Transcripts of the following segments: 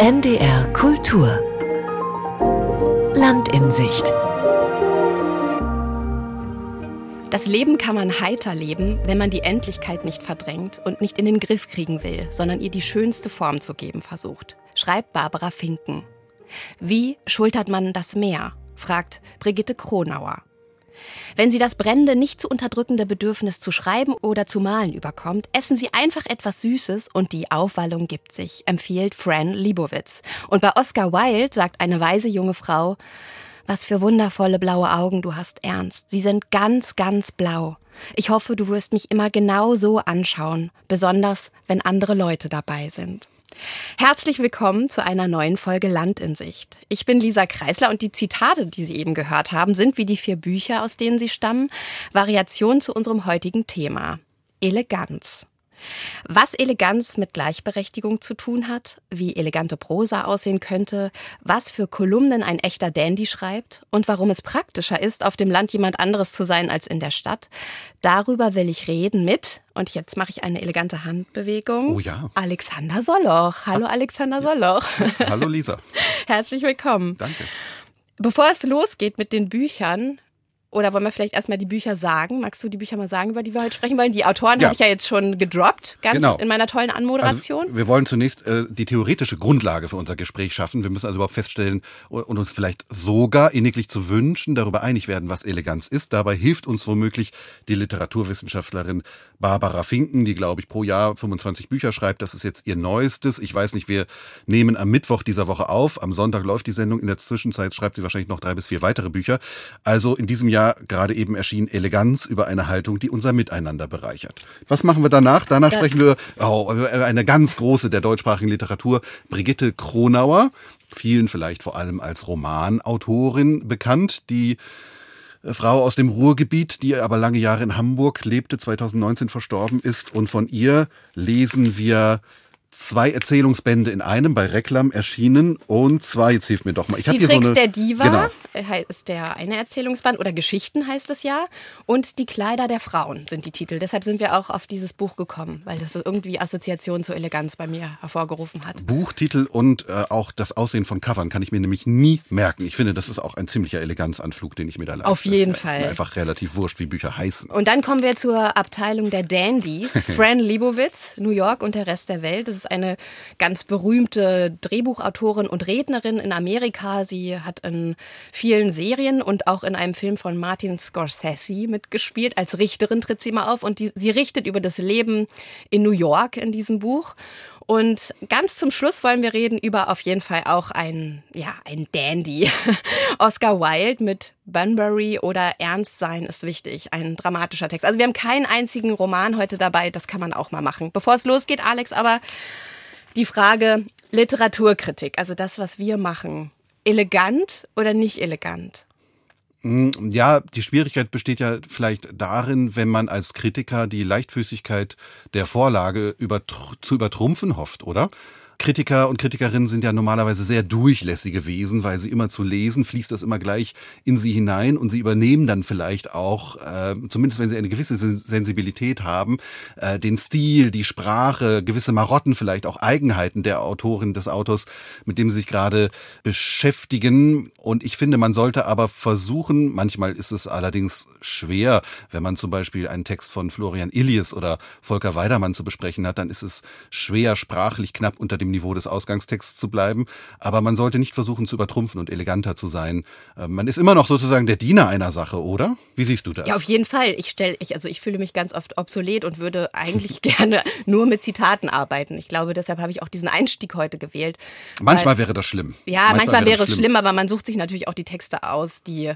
NDR Kultur Land in Sicht Das Leben kann man heiter leben, wenn man die Endlichkeit nicht verdrängt und nicht in den Griff kriegen will, sondern ihr die schönste Form zu geben versucht, schreibt Barbara Finken. Wie schultert man das Meer? fragt Brigitte Kronauer. Wenn Sie das brennende, nicht zu unterdrückende Bedürfnis zu schreiben oder zu malen überkommt, essen Sie einfach etwas Süßes und die Aufwallung gibt sich, empfiehlt Fran Libowitz. Und bei Oscar Wilde sagt eine weise junge Frau, was für wundervolle blaue Augen du hast, Ernst. Sie sind ganz, ganz blau. Ich hoffe, du wirst mich immer genau so anschauen, besonders wenn andere Leute dabei sind. Herzlich willkommen zu einer neuen Folge Land in Sicht. Ich bin Lisa Kreisler und die Zitate, die Sie eben gehört haben, sind wie die vier Bücher, aus denen sie stammen, Variation zu unserem heutigen Thema. Eleganz. Was Eleganz mit Gleichberechtigung zu tun hat, wie elegante Prosa aussehen könnte, was für Kolumnen ein echter Dandy schreibt und warum es praktischer ist, auf dem Land jemand anderes zu sein als in der Stadt, darüber will ich reden mit, und jetzt mache ich eine elegante Handbewegung. Oh ja. Alexander Soloch. Hallo Alexander Soloch. Hallo Lisa. Herzlich willkommen. Danke. Bevor es losgeht mit den Büchern, oder wollen wir vielleicht erstmal die Bücher sagen? Magst du die Bücher mal sagen, über die wir heute sprechen wollen? Die Autoren ja. habe ich ja jetzt schon gedroppt, ganz genau. in meiner tollen Anmoderation. Also, wir wollen zunächst äh, die theoretische Grundlage für unser Gespräch schaffen. Wir müssen also überhaupt feststellen und uns vielleicht sogar inniglich zu wünschen, darüber einig werden, was Eleganz ist. Dabei hilft uns womöglich die Literaturwissenschaftlerin Barbara Finken, die, glaube ich, pro Jahr 25 Bücher schreibt. Das ist jetzt ihr neuestes. Ich weiß nicht, wir nehmen am Mittwoch dieser Woche auf. Am Sonntag läuft die Sendung. In der Zwischenzeit schreibt sie wahrscheinlich noch drei bis vier weitere Bücher. Also in diesem Jahr Jahr gerade eben erschien Eleganz über eine Haltung, die unser Miteinander bereichert. Was machen wir danach? Danach ja. sprechen wir oh, über eine ganz große der deutschsprachigen Literatur, Brigitte Kronauer, vielen vielleicht vor allem als Romanautorin bekannt, die äh, Frau aus dem Ruhrgebiet, die aber lange Jahre in Hamburg lebte, 2019 verstorben ist. Und von ihr lesen wir zwei Erzählungsbände in einem bei Reklam erschienen und zwei, jetzt hilf mir doch mal. Ich die Tricks so eine, der Diva genau. Ist der eine Erzählungsband oder Geschichten heißt es ja und die Kleider der Frauen sind die Titel. Deshalb sind wir auch auf dieses Buch gekommen, weil das irgendwie Assoziation zur Eleganz bei mir hervorgerufen hat. Buchtitel und äh, auch das Aussehen von Covern kann ich mir nämlich nie merken. Ich finde, das ist auch ein ziemlicher Eleganzanflug, den ich mir da leiste. Auf jeden Fall. Einfach relativ wurscht, wie Bücher heißen. Und dann kommen wir zur Abteilung der Dandys. Fran Lebowitz, New York und der Rest der Welt. Das ist eine ganz berühmte Drehbuchautorin und Rednerin in Amerika. Sie hat in vielen Serien und auch in einem Film von Martin Scorsese mitgespielt. Als Richterin tritt sie mal auf und die, sie richtet über das Leben in New York in diesem Buch. Und ganz zum Schluss wollen wir reden über auf jeden Fall auch ein, ja, ein Dandy. Oscar Wilde mit Bunbury oder Ernst sein ist wichtig. Ein dramatischer Text. Also wir haben keinen einzigen Roman heute dabei. Das kann man auch mal machen. Bevor es losgeht, Alex, aber die Frage Literaturkritik, also das, was wir machen. Elegant oder nicht elegant? Hm, ja, die Schwierigkeit besteht ja vielleicht darin, wenn man als Kritiker die Leichtfüßigkeit der Vorlage über, zu übertrumpfen hofft, oder? Kritiker und Kritikerinnen sind ja normalerweise sehr durchlässige Wesen, weil sie immer zu lesen, fließt das immer gleich in sie hinein und sie übernehmen dann vielleicht auch, äh, zumindest wenn sie eine gewisse Sensibilität haben, äh, den Stil, die Sprache, gewisse Marotten, vielleicht auch Eigenheiten der Autorin, des Autors, mit dem sie sich gerade beschäftigen. Und ich finde, man sollte aber versuchen, manchmal ist es allerdings schwer, wenn man zum Beispiel einen Text von Florian Illies oder Volker Weidermann zu besprechen hat, dann ist es schwer, sprachlich knapp unter dem dem Niveau des Ausgangstexts zu bleiben. Aber man sollte nicht versuchen zu übertrumpfen und eleganter zu sein. Ähm, man ist immer noch sozusagen der Diener einer Sache, oder? Wie siehst du das? Ja, auf jeden Fall. Ich stelle, ich, also ich fühle mich ganz oft obsolet und würde eigentlich gerne nur mit Zitaten arbeiten. Ich glaube, deshalb habe ich auch diesen Einstieg heute gewählt. Manchmal weil, wäre das schlimm. Ja, manchmal, manchmal wäre es schlimm. schlimm, aber man sucht sich natürlich auch die Texte aus, die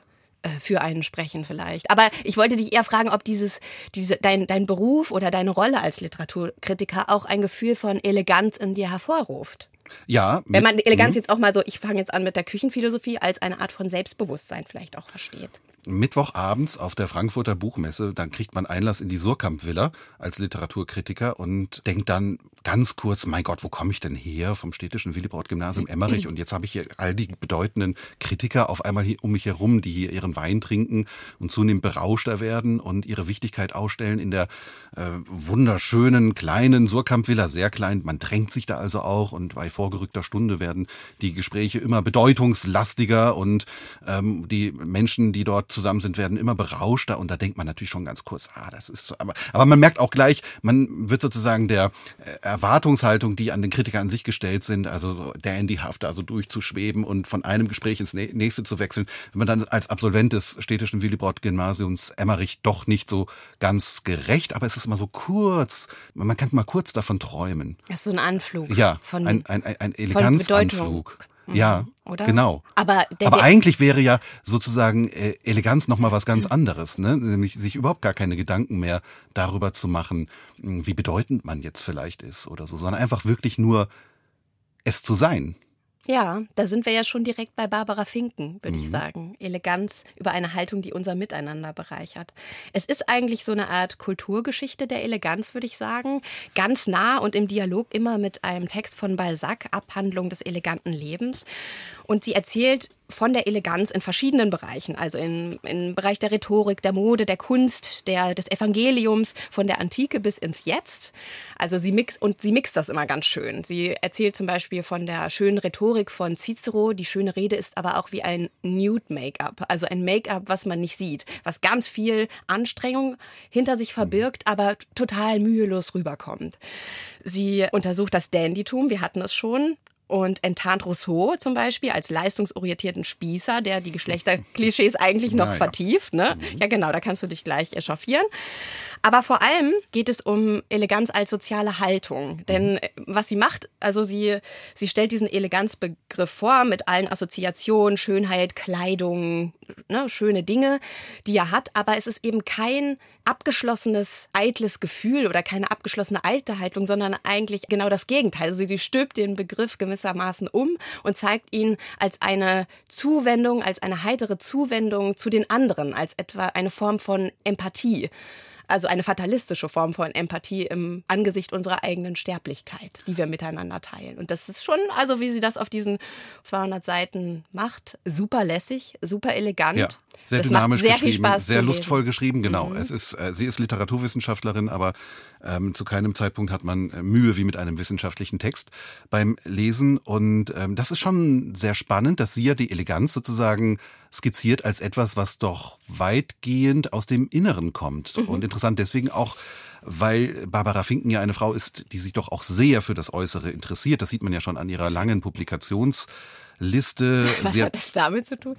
für einen sprechen vielleicht. Aber ich wollte dich eher fragen, ob dieses, diese, dein, dein Beruf oder deine Rolle als Literaturkritiker auch ein Gefühl von Eleganz in dir hervorruft. Ja. Wenn man Eleganz mhm. jetzt auch mal so, ich fange jetzt an mit der Küchenphilosophie, als eine Art von Selbstbewusstsein vielleicht auch versteht. Mittwochabends auf der Frankfurter Buchmesse, dann kriegt man Einlass in die Surkamp Villa als Literaturkritiker und denkt dann, ganz kurz, mein Gott, wo komme ich denn her? Vom städtischen Willibrord-Gymnasium Emmerich. Und jetzt habe ich hier all die bedeutenden Kritiker auf einmal hier um mich herum, die hier ihren Wein trinken und zunehmend berauschter werden und ihre Wichtigkeit ausstellen in der äh, wunderschönen kleinen Surkamp-Villa, sehr klein. Man drängt sich da also auch und bei vorgerückter Stunde werden die Gespräche immer bedeutungslastiger und ähm, die Menschen, die dort zusammen sind, werden immer berauschter. Und da denkt man natürlich schon ganz kurz, ah, das ist so. Aber, aber man merkt auch gleich, man wird sozusagen der äh, Erwartungshaltung, die an den Kritiker an sich gestellt sind, also so dandyhaft, also durchzuschweben und von einem Gespräch ins nächste zu wechseln, wenn man dann als Absolvent des städtischen Willibrord-Gymnasiums Emmerich doch nicht so ganz gerecht, aber es ist immer so kurz, man kann mal kurz davon träumen. Das ist so ein Anflug. Ja, von, ein, ein, ein, ein Eleganzanflug. Mhm, Ja, oder? genau. Aber, Aber eigentlich wäre ja sozusagen äh, Eleganz nochmal was ganz anderes, ne? Nämlich sich überhaupt gar keine Gedanken mehr darüber zu machen, mh, wie bedeutend man jetzt vielleicht ist oder so, sondern einfach wirklich nur es zu sein. Ja, da sind wir ja schon direkt bei Barbara Finken, würde ich Mhm. sagen. Eleganz über eine Haltung, die unser Miteinander bereichert. Es ist eigentlich so eine Art Kulturgeschichte der Eleganz, würde ich sagen. Ganz nah und im Dialog immer mit einem Text von Balzac, Abhandlung des eleganten Lebens. Und sie erzählt von der Eleganz in verschiedenen Bereichen, also im, im Bereich der Rhetorik, der Mode, der Kunst, der, des Evangeliums, von der Antike bis ins Jetzt. Also sie mixt und sie mixt das immer ganz schön. Sie erzählt zum Beispiel von der schönen Rhetorik von Cicero. Die schöne Rede ist aber auch wie ein Nude Make-up, also ein Make-up, was man nicht sieht, was ganz viel Anstrengung hinter sich verbirgt, aber total mühelos rüberkommt. Sie untersucht das Dandytum, wir hatten es schon, und enttarnt Rousseau zum Beispiel als leistungsorientierten Spießer, der die Geschlechterklischees eigentlich noch Ja, ja. vertieft. Ne? Ja, genau, da kannst du dich gleich echauffieren. Aber vor allem geht es um Eleganz als soziale Haltung. Denn äh, was sie macht, also sie, sie stellt diesen Eleganzbegriff vor mit allen Assoziationen, Schönheit, Kleidung, ne, schöne Dinge, die er hat. Aber es ist eben kein abgeschlossenes, eitles Gefühl oder keine abgeschlossene alte Haltung, sondern eigentlich genau das Gegenteil. Also sie stülpt den Begriff gewissermaßen um und zeigt ihn als eine Zuwendung, als eine heitere Zuwendung zu den anderen, als etwa eine Form von Empathie. Also eine fatalistische Form von Empathie im Angesicht unserer eigenen Sterblichkeit, die wir miteinander teilen. Und das ist schon, also wie sie das auf diesen 200 Seiten macht, super lässig, super elegant. Ja, sehr das dynamisch sehr geschrieben, viel Spaß sehr lustvoll lesen. Mhm. geschrieben, genau. Es ist, äh, sie ist Literaturwissenschaftlerin, aber ähm, zu keinem Zeitpunkt hat man äh, Mühe wie mit einem wissenschaftlichen Text beim Lesen. Und ähm, das ist schon sehr spannend, dass sie ja die Eleganz sozusagen skizziert als etwas, was doch weitgehend aus dem Inneren kommt. Mhm. Und interessant deswegen auch, weil Barbara Finken ja eine Frau ist, die sich doch auch sehr für das Äußere interessiert. Das sieht man ja schon an ihrer langen Publikationsliste. Was sie hat das damit zu tun?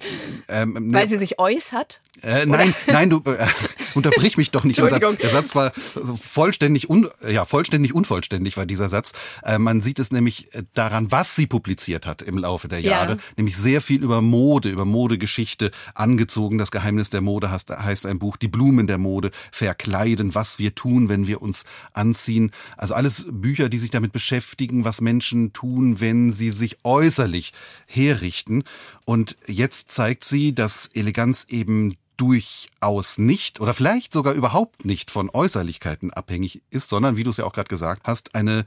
ähm, Weil sie sich äußert? äh, nein, nein, du äh, unterbrich mich doch nicht im Satz. Der Satz war vollständig, un, ja, vollständig unvollständig war dieser Satz. Äh, man sieht es nämlich äh, daran, was sie publiziert hat im Laufe der Ja. Jahre. Nämlich sehr viel über Mode, über Modegeschichte, angezogen. Das Geheimnis der Mode heißt, heißt ein Buch. Die Blumen der Mode, verkleiden, was wir tun, wenn wir uns anziehen. Also alles Bücher, die sich damit beschäftigen, was Menschen tun, wenn sie sich äußerlich herrichten. Und jetzt zeigt sie, dass Eleganz eben durchaus nicht oder vielleicht sogar überhaupt nicht von Äußerlichkeiten abhängig ist, sondern, wie du es ja auch gerade gesagt hast, eine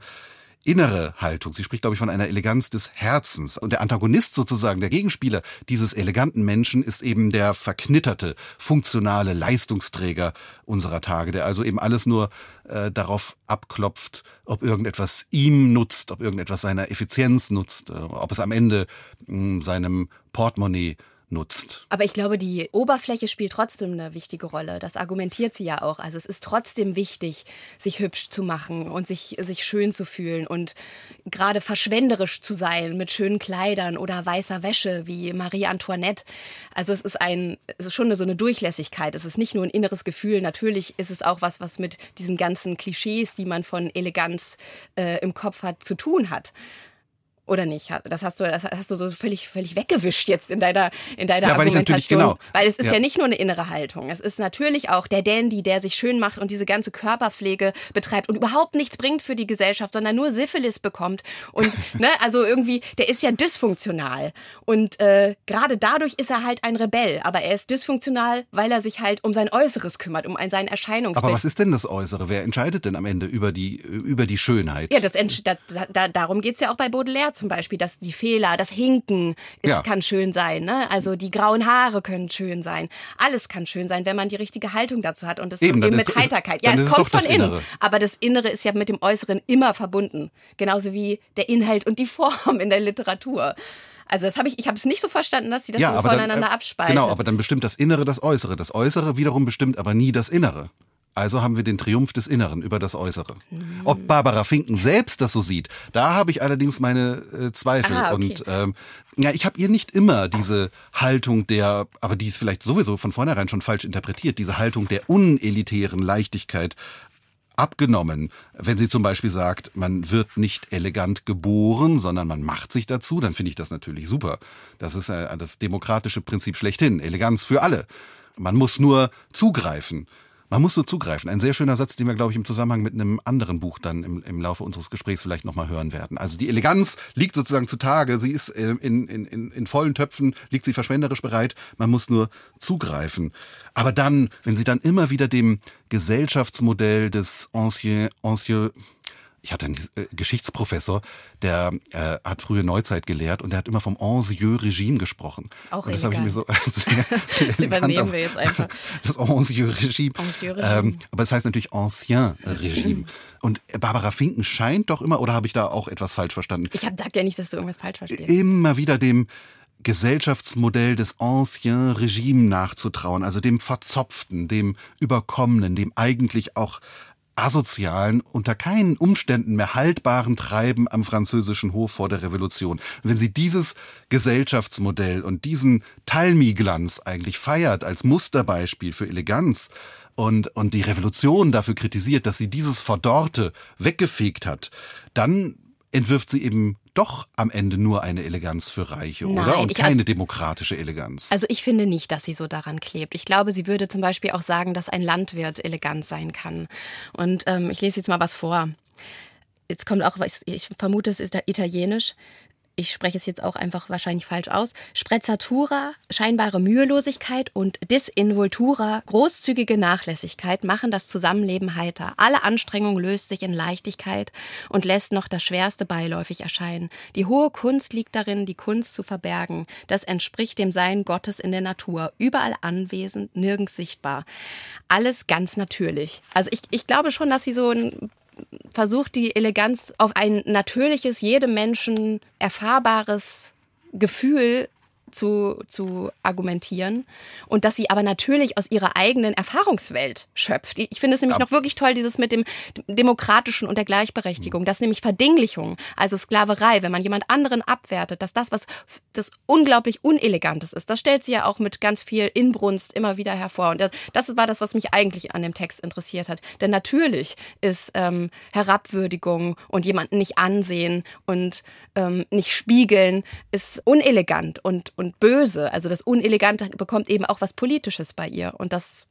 innere Haltung. Sie spricht, glaube ich, von einer Eleganz des Herzens. Und der Antagonist sozusagen, der Gegenspieler dieses eleganten Menschen ist eben der verknitterte, funktionale Leistungsträger unserer Tage, der also eben alles nur äh, darauf abklopft, ob irgendetwas ihm nutzt, ob irgendetwas seiner Effizienz nutzt, äh, ob es am Ende mh, seinem Portemonnaie nutzt. Aber ich glaube, die Oberfläche spielt trotzdem eine wichtige Rolle. Das argumentiert sie ja auch. Also es ist trotzdem wichtig, sich hübsch zu machen und sich, sich schön zu fühlen und gerade verschwenderisch zu sein mit schönen Kleidern oder weißer Wäsche wie Marie Antoinette. Also es ist ein, es ist schon so eine Durchlässigkeit. Es ist nicht nur ein inneres Gefühl. Natürlich ist es auch was, was mit diesen ganzen Klischees, die man von Eleganz äh, im Kopf hat, zu tun hat. Oder nicht? Das hast du, das hast du so völlig, völlig weggewischt jetzt in deiner, in deiner Ja, weil Argumentation. genau. Weil es ist ja. Ja. nicht nur eine innere Haltung. Es ist natürlich auch der Dandy, der sich schön macht und diese ganze Körperpflege betreibt und überhaupt nichts bringt für die Gesellschaft, sondern nur Syphilis bekommt. Und, ne, also irgendwie, der ist ja dysfunktional. Und äh, gerade dadurch ist er halt ein Rebell. Aber er ist dysfunktional, weil er sich halt um sein Äußeres kümmert, um ein- sein Erscheinungsbild. Aber was ist denn das Äußere? Wer entscheidet denn am Ende über die, über die Schönheit? Ja, das, da, da, darum geht's ja auch bei Baudelaire zum Beispiel, dass die Fehler, das Hinken, es Ja. kann schön sein. Ne? Also die grauen Haare können schön sein. Alles kann schön sein, wenn man die richtige Haltung dazu hat und das Eben, so dann eben ist- mit ist- Heiterkeit. Ja, dann es ist kommt von innen. Innere. Aber das Innere ist ja mit dem Äußeren immer verbunden. Genauso wie der Inhalt und die Form in der Literatur. Also das habe ich, ich habe es nicht so verstanden, dass sie das so dann, voneinander äh, abspalten. Genau, aber dann bestimmt das Innere das Äußere. Das Äußere wiederum bestimmt aber nie das Innere. Also haben wir den Triumph des Inneren über das Äußere. Ob Barbara Finken selbst das so sieht, da habe ich allerdings meine äh, Zweifel. Ah, okay. Und ähm, ja, ich habe ihr nicht immer diese Haltung der, aber die ist vielleicht sowieso von vornherein schon falsch interpretiert, diese Haltung der unelitären Leichtigkeit abgenommen. Wenn sie zum Beispiel sagt, man wird nicht elegant geboren, sondern man macht sich dazu, dann finde ich das natürlich super. Das ist äh, das demokratische Prinzip schlechthin. Eleganz für alle. Man muss nur zugreifen. Man muss nur zugreifen. Ein sehr schöner Satz, den wir, glaube ich, im Zusammenhang mit einem anderen Buch dann im, im Laufe unseres Gesprächs vielleicht nochmal hören werden. Also die Eleganz liegt sozusagen zutage. Sie ist äh, in, in, in, in vollen Töpfen, liegt sie verschwenderisch bereit. Man muss nur zugreifen. Aber dann, wenn sie dann immer wieder dem Gesellschaftsmodell des Ancien, Ancien ich hatte einen äh, Geschichtsprofessor, der äh, hat frühe Neuzeit gelehrt und der hat immer vom Ancien Regime gesprochen. Auch und das habe ich mir so sehr, sehr Das übernehmen auf- wir jetzt einfach. Das Ancien Regime. Ancien Regime. Ähm, aber es heißt natürlich Ancien Regime. Und Barbara Finken scheint doch immer, oder habe ich da auch etwas falsch verstanden? Ich hab, sag ja nicht, dass du irgendwas falsch verstehst. immer wieder dem Gesellschaftsmodell des Ancien Regime nachzutrauen, also dem Verzopften, dem Überkommenen, dem eigentlich auch asozialen, unter keinen Umständen mehr haltbaren Treiben am französischen Hof vor der Revolution. Und wenn sie dieses Gesellschaftsmodell und diesen Talmi-Glanz eigentlich feiert als Musterbeispiel für Eleganz und, und die Revolution dafür kritisiert, dass sie dieses Verdorrte weggefegt hat, dann entwirft sie eben doch am Ende nur eine Eleganz für Reiche, Nein, oder? Und keine demokratische Eleganz. Also ich finde nicht, dass sie so daran klebt. Ich glaube, sie würde zum Beispiel auch sagen, dass ein Landwirt elegant sein kann. Und ähm, ich lese jetzt mal was vor. Jetzt kommt auch, was ich vermute, es ist italienisch. Ich spreche es jetzt auch einfach wahrscheinlich falsch aus. Sprezzatura, scheinbare Mühelosigkeit und Disinvoltura, großzügige Nachlässigkeit machen das Zusammenleben heiter. Alle Anstrengung löst sich in Leichtigkeit und lässt noch das Schwerste beiläufig erscheinen. Die hohe Kunst liegt darin, die Kunst zu verbergen. Das entspricht dem Sein Gottes in der Natur. Überall anwesend, nirgends sichtbar. Alles ganz natürlich. Also ich, ich glaube schon, dass sie so ein versucht, die Eleganz auf ein natürliches, jedem Menschen erfahrbares Gefühl zu, zu argumentieren und dass sie aber natürlich aus ihrer eigenen Erfahrungswelt schöpft. Ich finde es nämlich noch wirklich toll, dieses mit dem Demokratischen und der Gleichberechtigung, das nämlich Verdinglichung, also Sklaverei, wenn man jemand anderen abwertet, dass das was das unglaublich Unelegantes ist, das stellt sie ja auch mit ganz viel Inbrunst immer wieder hervor. Und das war das, was mich eigentlich an dem Text interessiert hat. Denn natürlich ist ähm, Herabwürdigung und jemanden nicht ansehen und ähm, nicht spiegeln, ist unelegant und, und böse. Also das Unelegante bekommt eben auch was Politisches bei ihr. Und das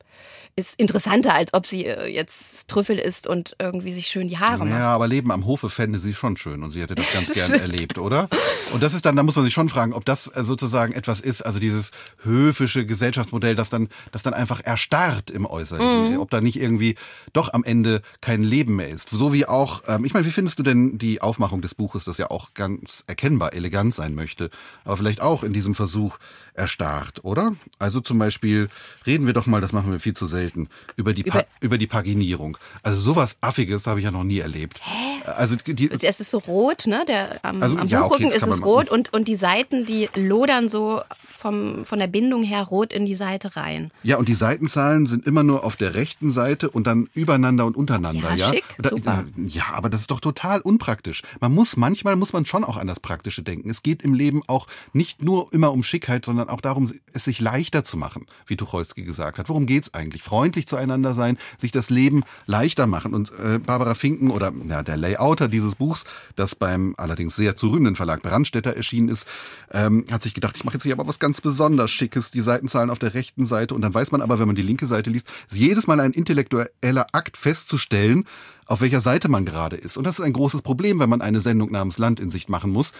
ist interessanter, als ob sie äh, jetzt Trüffel isst und irgendwie sich schön die Haare macht. Ja, aber Leben am Hofe fände sie schon schön und sie hätte das ganz gern erlebt, oder? Und das ist dann, da muss man sich schon fragen, ob das äh, sozusagen etwas ist, also dieses höfische Gesellschaftsmodell, das dann, das dann einfach erstarrt im Äußerlichen, ob da nicht irgendwie doch am Ende kein Leben mehr ist. So wie auch, ähm, ich meine, wie findest du denn die Aufmachung des Buches, das ja auch ganz erkennbar elegant sein möchte, aber vielleicht auch in diesem Versuch erstarrt, oder? Also zum Beispiel reden wir doch mal, das machen wir viel zu selten, über die, pa Über- über die Paginierung. Also sowas Affiges habe ich ja noch nie erlebt. Also die, Es ist so rot, ne? Der, am, Also, am ja, okay, Buchrücken das ist es rot und, und die Seiten, die lodern so vom, von der Bindung her rot in die Seite rein. Ja, und die Seitenzahlen sind immer nur auf der rechten Seite und dann übereinander und untereinander, ja? Ja, schick, da, super. Ja, aber das ist doch total unpraktisch. Man muss, manchmal muss man schon auch an das Praktische denken. Es geht im Leben auch nicht nur immer immer um Schickheit, sondern auch darum, es sich leichter zu machen, wie Tucholsky gesagt hat. Worum geht's eigentlich? Freundlich zueinander sein, sich das Leben leichter machen. Und äh, Barbara Finken oder ja, der Layouter dieses Buchs, das beim allerdings sehr zu rühmenden Verlag Brandstätter erschienen ist, ähm, hat sich gedacht, ich mache jetzt hier aber was ganz besonders Schickes, die Seitenzahlen auf der rechten Seite. Und dann weiß man aber, wenn man die linke Seite liest, ist jedes Mal ein intellektueller Akt festzustellen, auf welcher Seite man gerade ist. Und das ist ein großes Problem, wenn man eine Sendung namens Land in Sicht machen muss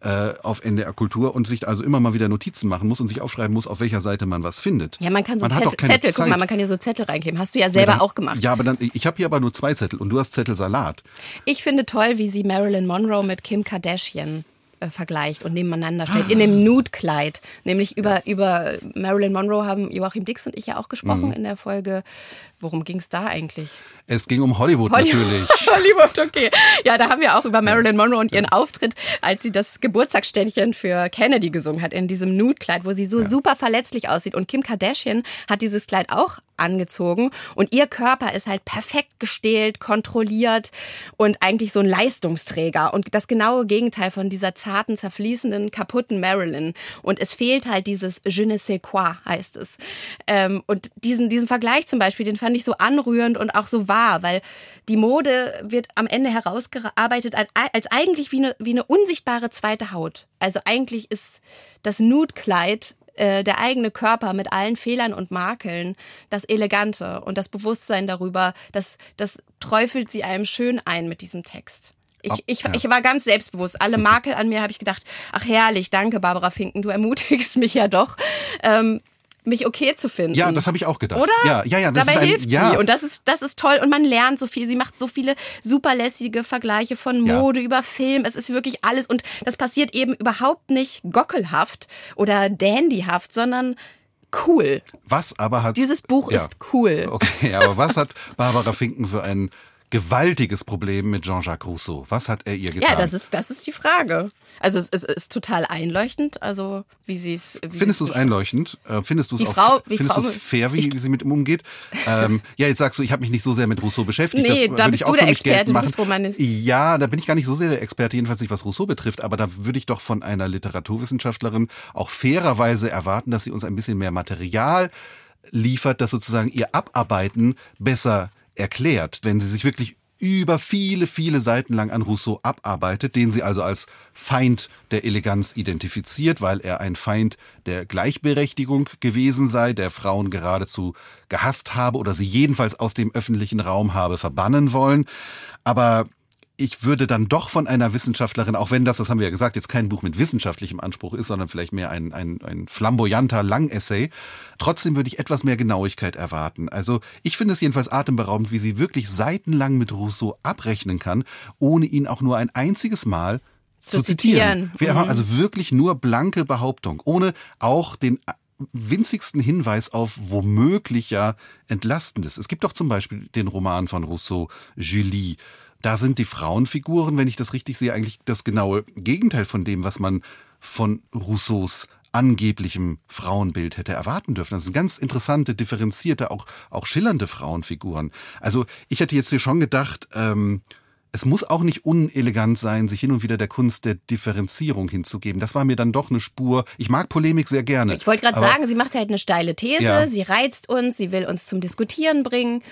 äh, auf NDR Kultur und sich also immer mal wieder Notizen machen muss und sich aufschreiben muss, auf welcher Seite man was findet. Ja, man kann so man Zettel, Zettel guck mal, man kann hier so Zettel reingeben. Hast du ja selber ja, dann, auch gemacht. Ja, aber dann, ich habe hier aber nur zwei Zettel und du hast Zettelsalat. Ich finde toll, wie sie Marilyn Monroe mit Kim Kardashian äh, vergleicht und nebeneinander stellt, in dem Nude-Kleid. Nämlich über, über Marilyn Monroe haben Joachim Dix und ich ja auch gesprochen mhm. in der Folge. Worum ging es da eigentlich? Es ging um Hollywood, Hollywood natürlich. Hollywood, okay. Ja, da haben wir auch über Marilyn Monroe und ihren Auftritt, als sie das Geburtstagsständchen für Kennedy gesungen hat, in diesem Nude-Kleid, wo sie so ja. super verletzlich aussieht. Und Kim Kardashian hat dieses Kleid auch angezogen und ihr Körper ist halt perfekt gestählt, kontrolliert und eigentlich so ein Leistungsträger und das genaue Gegenteil von dieser zarten, zerfließenden, kaputten Marilyn. Und es fehlt halt dieses Je ne sais quoi, heißt es. Ähm, und diesen, diesen Vergleich zum Beispiel, den fand ich so anrührend und auch so wahr, weil die Mode wird am Ende herausgearbeitet als, als eigentlich wie eine, wie eine unsichtbare zweite Haut. Also eigentlich ist das Nude-Kleid äh, der eigene Körper mit allen Fehlern und Makeln, das Elegante und das Bewusstsein darüber, das, das träufelt sie einem schön ein mit diesem Text. Ich, ich, ich war ganz selbstbewusst. Alle Makel an mir habe ich gedacht, ach herrlich, danke Barbara Finken, du ermutigst mich ja doch. Ähm, mich okay zu finden. Ja, das habe ich auch gedacht. Oder? Ja, ja, ja. Das Dabei ein, hilft ja. sie und das ist, das ist toll und man lernt so viel. Sie macht so viele superlässige Vergleiche von Mode ja. über Film. Es ist wirklich alles und das passiert eben überhaupt nicht gockelhaft oder dandyhaft, sondern cool. Was aber hat... Dieses Buch ja. ist cool. Okay, aber was hat Barbara Finken für einen gewaltiges Problem mit Jean-Jacques Rousseau. Was hat er ihr getan? Ja, das ist, das ist die Frage. Also es ist, ist total einleuchtend, also wie sie es. Findest du es einleuchtend? Äh, findest du es auch findest du es fair, wie, wie sie mit ihm umgeht? ähm, ja, jetzt sagst du, ich habe mich nicht so sehr mit Rousseau beschäftigt. Nee, das da bist ich auch du der Experte, du bist Ja, da bin ich gar nicht so sehr der Experte, jedenfalls nicht was Rousseau betrifft, aber da würde ich doch von einer Literaturwissenschaftlerin auch fairerweise erwarten, dass sie uns ein bisschen mehr Material liefert, das sozusagen ihr Abarbeiten besser erklärt, wenn sie sich wirklich über viele, viele Seiten lang an Rousseau abarbeitet, den sie also als Feind der Eleganz identifiziert, weil er ein Feind der Gleichberechtigung gewesen sei, der Frauen geradezu gehasst habe oder sie jedenfalls aus dem öffentlichen Raum habe verbannen wollen. Aber ich würde dann doch von einer Wissenschaftlerin, auch wenn das, das haben wir ja gesagt, jetzt kein Buch mit wissenschaftlichem Anspruch ist, sondern vielleicht mehr ein, ein, ein flamboyanter Langessay, trotzdem würde ich etwas mehr Genauigkeit erwarten. Also ich finde es jedenfalls atemberaubend, wie sie wirklich seitenlang mit Rousseau abrechnen kann, ohne ihn auch nur ein einziges Mal zu, zu zitieren. zitieren. Mhm. Also wirklich nur blanke Behauptung, ohne auch den winzigsten Hinweis auf womöglich ja Entlastendes. Es gibt doch zum Beispiel den Roman von Rousseau, Julie, da sind die Frauenfiguren, wenn ich das richtig sehe, eigentlich das genaue Gegenteil von dem, was man von Rousseaus angeblichem Frauenbild hätte erwarten dürfen. Das sind ganz interessante, differenzierte, auch, auch schillernde Frauenfiguren. Also ich hätte jetzt hier schon gedacht, ähm, es muss auch nicht unelegant sein, sich hin und wieder der Kunst der Differenzierung hinzugeben. Das war mir dann doch eine Spur. Ich mag Polemik sehr gerne. Ich wollte gerade sagen, sie macht halt eine steile These, ja. sie reizt uns, sie will uns zum Diskutieren bringen.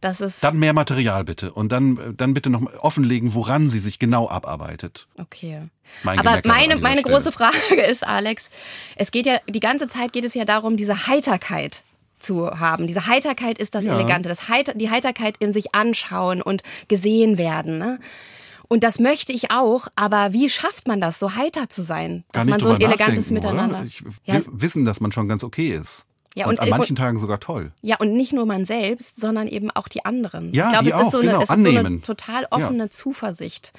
Das ist dann mehr Material bitte und dann, dann bitte noch offenlegen, woran sie sich genau abarbeitet. Okay. Mein Aber meine, meine große Frage ist, Alex, es geht ja, die ganze Zeit geht es ja darum, diese Heiterkeit zu haben. Diese Heiterkeit ist das ja. Elegante, das Heiter, die Heiterkeit in sich anschauen und gesehen werden. Ne? Und das möchte ich auch, aber wie schafft man das, so heiter zu sein? Dass man so ein elegantes Miteinander. Ich, ja. Wissen, dass man schon ganz okay ist. Ja, und, und an manchen und, Tagen sogar toll. Ja, und nicht nur man selbst, sondern eben auch die anderen. Ja, ich glaube, es, auch, ist so, genau, eine, es ist so eine total offene ja. Zuversicht.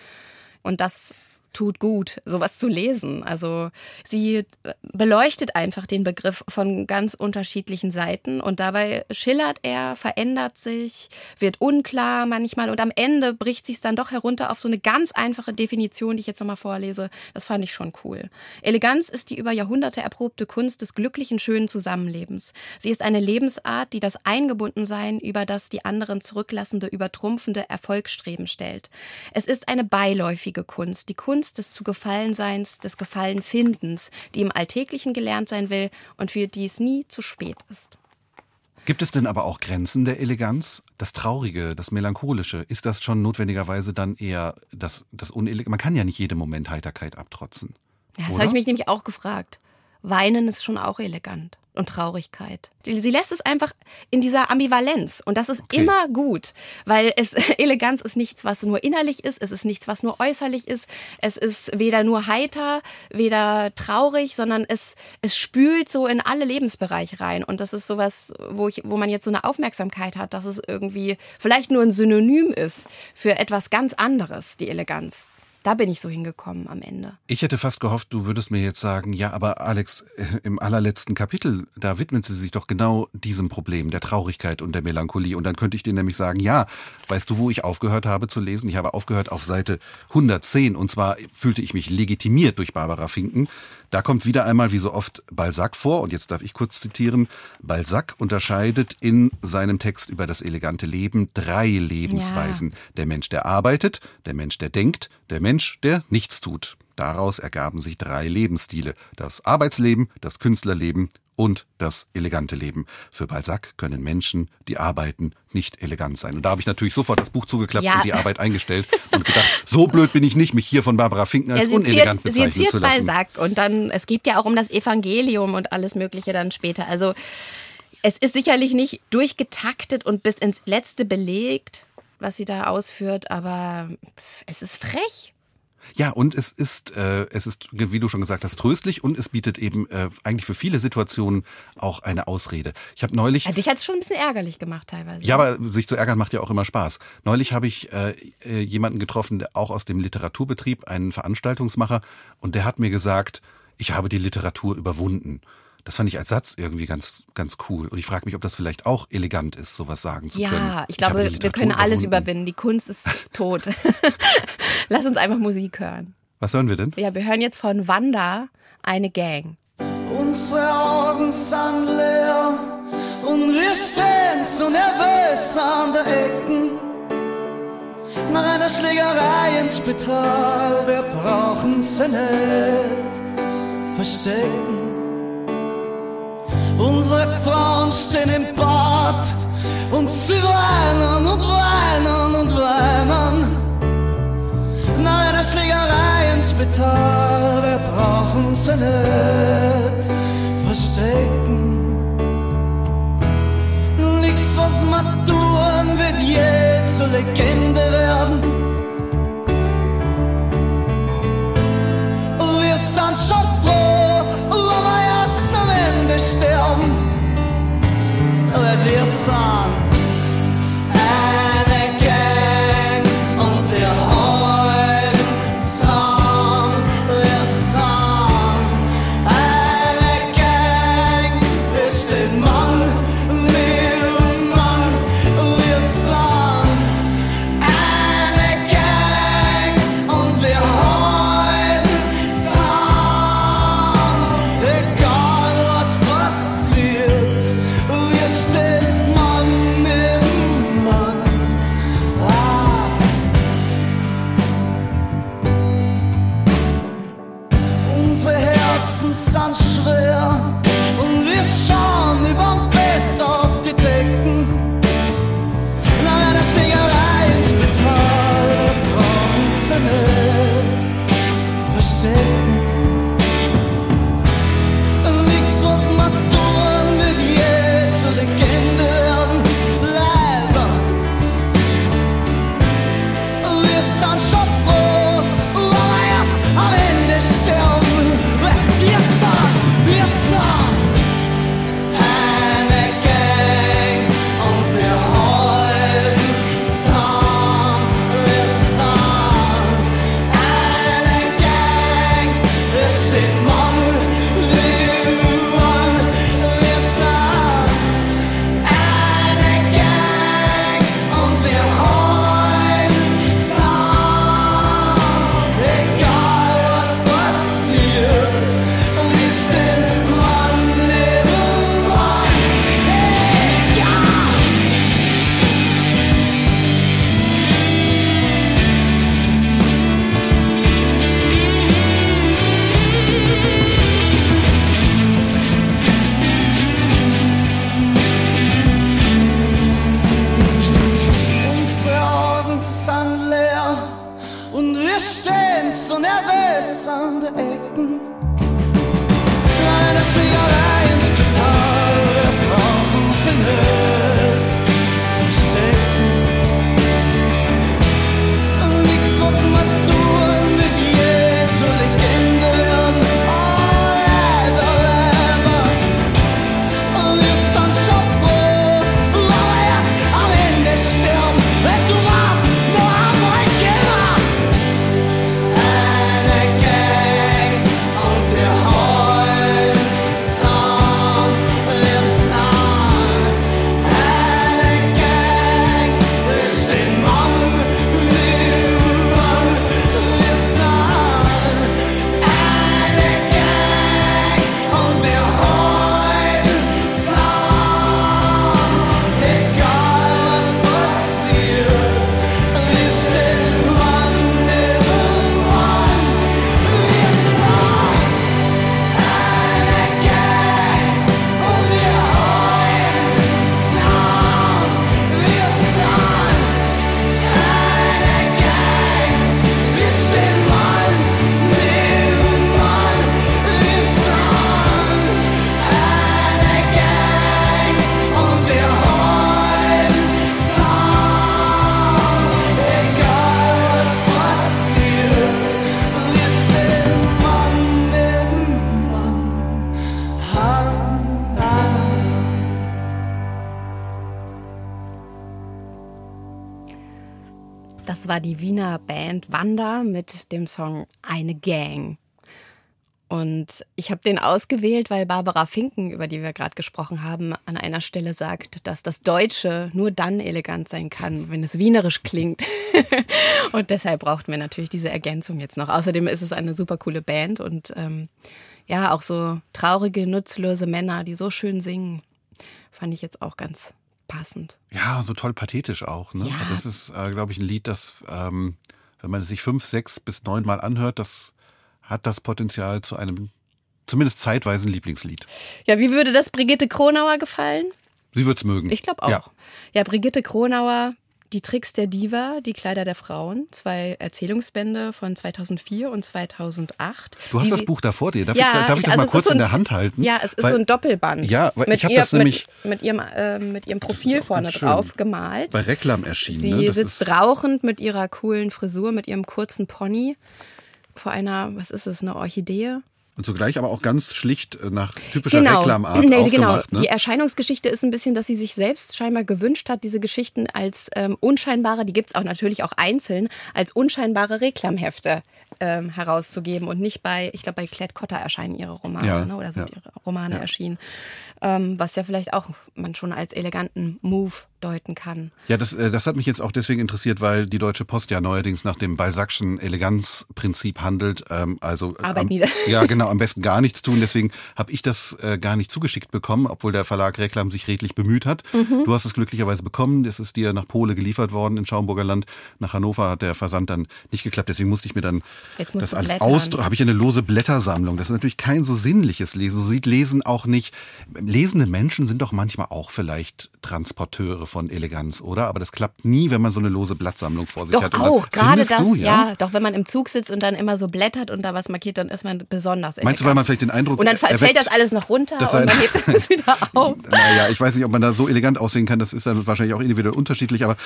Und das tut gut, sowas zu lesen. Also sie beleuchtet einfach den Begriff von ganz unterschiedlichen Seiten und dabei schillert er, verändert sich, wird unklar manchmal und am Ende bricht sich dann doch herunter auf so eine ganz einfache Definition, die ich jetzt nochmal vorlese. Das fand ich schon cool. Eleganz ist die über Jahrhunderte erprobte Kunst des glücklichen, schönen Zusammenlebens. Sie ist eine Lebensart, die das Eingebundensein über das die anderen zurücklassende, übertrumpfende Erfolgsstreben stellt. Es ist eine beiläufige Kunst, die Kunst Kunst des Zugefallenseins, des Gefallenfindens, die im Alltäglichen gelernt sein will und für die es nie zu spät ist. Gibt es denn aber auch Grenzen der Eleganz? Das Traurige, das Melancholische, ist das schon notwendigerweise dann eher das, das Unelegant? Man kann ja nicht jedem Moment Heiterkeit abtrotzen. Ja, das habe ich mich nämlich auch gefragt. Weinen ist schon auch elegant und Traurigkeit. Sie lässt es einfach in dieser Ambivalenz und das ist okay. immer gut, weil es Eleganz ist nichts, was nur innerlich ist, es ist nichts, was nur äußerlich ist, es ist weder nur heiter, weder traurig, sondern es es spült so in alle Lebensbereiche rein und das ist sowas, wo ich wo man jetzt so eine Aufmerksamkeit hat, dass es irgendwie vielleicht nur ein Synonym ist für etwas ganz anderes, die Eleganz. Da bin ich so hingekommen am Ende. Ich hätte fast gehofft, du würdest mir jetzt sagen, ja, aber Alex, äh, im allerletzten Kapitel, da widmet sie sich doch genau diesem Problem, der Traurigkeit und der Melancholie. Und dann könnte ich dir nämlich sagen, ja, weißt du, wo ich aufgehört habe zu lesen? Ich habe aufgehört auf Seite 110 und zwar fühlte ich mich legitimiert durch Barbara Finken. Da kommt wieder einmal wie so oft Balzac vor und jetzt darf ich kurz zitieren. Balzac unterscheidet in seinem Text über das elegante Leben drei Lebensweisen. Ja. Der Mensch, der arbeitet, der Mensch, der denkt, der Mensch, der nichts tut. Daraus ergaben sich drei Lebensstile. Das Arbeitsleben, das Künstlerleben und das elegante Leben. Für Balzac können Menschen, die arbeiten, nicht elegant sein. Und da habe ich natürlich sofort das Buch zugeklappt ja. und die Arbeit eingestellt und gedacht, so blöd bin ich nicht, mich hier von Barbara Finken als ja, unelegant ziert, bezeichnen sie zu lassen. Balzac und dann, es geht ja auch um das Evangelium und alles Mögliche dann später. Also es ist sicherlich nicht durchgetaktet und bis ins Letzte belegt, was sie da ausführt, aber es ist frech. Ja, und es ist, äh, es ist, wie du schon gesagt hast, tröstlich und es bietet eben äh, eigentlich für viele Situationen auch eine Ausrede. Ich habe neulich. Ja, dich hat es schon ein bisschen ärgerlich gemacht teilweise. Ja, aber sich zu ärgern macht ja auch immer Spaß. Neulich habe ich äh, äh jemanden getroffen, der auch aus dem Literaturbetrieb, einen Veranstaltungsmacher, und der hat mir gesagt, ich habe die Literatur überwunden. Das fand ich als Satz irgendwie ganz, ganz cool. Und ich frage mich, ob das vielleicht auch elegant ist, sowas sagen zu ja, können. Ja, ich, ich glaube, wir können alles überwunden. überwinden. Die Kunst ist tot. Lass uns einfach Musik hören. Was hören wir denn? Ja, wir hören jetzt von Wanda eine Gang. Unsere Augen sind leer und wir stehen so nervös an der Ecken. Nach einer Schlägerei ins Spital, wir brauchen sie nicht verstecken. Unsere Frauen stehen im Bad und sie weinen und weinen und weinen. Nach einer Schlägerei ins Spital, wir brauchen sie nicht verstecken. Nix, was wir tun, wird je zur Legende werden. Wir sind schon froh, am Ende sterben. Weil wir sind song Band Wanda mit dem Song Eine Gang. Und ich habe den ausgewählt, weil Barbara Finken, über die wir gerade gesprochen haben, an einer Stelle sagt, dass das Deutsche nur dann elegant sein kann, wenn es wienerisch klingt. und deshalb brauchten wir natürlich diese Ergänzung jetzt noch. Außerdem ist es eine super coole Band und ähm, ja, auch so traurige, nutzlose Männer, die so schön singen, fand ich jetzt auch ganz passend. Ja, so toll pathetisch auch. Ne? Ja. Das ist, äh, glaube ich, ein Lied, das, ähm, wenn man es sich fünf, sechs bis neun Mal anhört, das hat das Potenzial zu einem zumindest zeitweisen Lieblingslied. Ja, wie würde das Brigitte Kronauer gefallen? Sie wird's mögen. Ich glaube auch. Ja. Ja. Brigitte Kronauer, Die Tricks der Diva, Die Kleider der Frauen, zwei Erzählungsbände von 2004 und 2008. Du hast das sie- Buch da vor dir. Darf Ja, ich, darf ich das also mal kurz so in ein- der Hand halten? Ja, es ist Weil- so ein Doppelband. Ja, weil mit ich hab ihr, das nämlich- Mit, mit, ihrem, äh, mit ihrem Profil vorne drauf gemalt. bei Reklam erschienen. Sie ne? Sitzt rauchend mit ihrer coolen Frisur, mit ihrem kurzen Pony vor einer, was ist es, eine Orchidee? Und zugleich aber auch ganz schlicht äh, nach typischer Genau, Reklamart nee, genau. Ne? Die Erscheinungsgeschichte ist ein bisschen, dass sie sich selbst scheinbar gewünscht hat, diese Geschichten als ähm, unscheinbare, die gibt es auch natürlich auch einzeln, als unscheinbare Reklamhefte ähm, herauszugeben und nicht bei, ich glaube, bei Klett Cotta erscheinen ihre Romane Ja, ne, oder sind ja. ihre Romane Ja. erschienen. Ähm, was ja vielleicht auch man schon als eleganten Move deuten kann. Ja, das, äh, das hat mich jetzt auch deswegen interessiert, weil die Deutsche Post ja neuerdings nach dem Balzac'schen Eleganzprinzip handelt. Ähm, also Arbeit am, nieder. Ja, genau, am besten gar nichts tun. Deswegen habe ich das äh, gar nicht zugeschickt bekommen, obwohl der Verlag Reklam sich redlich bemüht hat. Mhm. Du hast es glücklicherweise bekommen. Das ist dir nach Pole geliefert worden in Schaumburger Land. Nach Hannover hat der Versand dann nicht geklappt. Deswegen musste ich mir dann das alles ausdrucken. Habe ich eine lose Blättersammlung. Das ist natürlich kein so sinnliches Lesen. So sieht Lesen auch nicht. Lesende Menschen sind doch manchmal auch vielleicht Transporteure von Eleganz, oder? Aber das klappt nie, wenn man so eine lose Blattsammlung vor sich Doch hat. Dann- auch, gerade das, du, ja? doch, wenn man im Zug sitzt und dann immer so blättert und da was markiert, dann ist man besonders Meinst du, weil man vielleicht den Eindruck Und dann fällt erweckt, das alles noch runter und dann hebt es wieder auf. Naja, ich weiß nicht, ob man da so elegant aussehen kann. Das ist dann wahrscheinlich auch individuell unterschiedlich, aber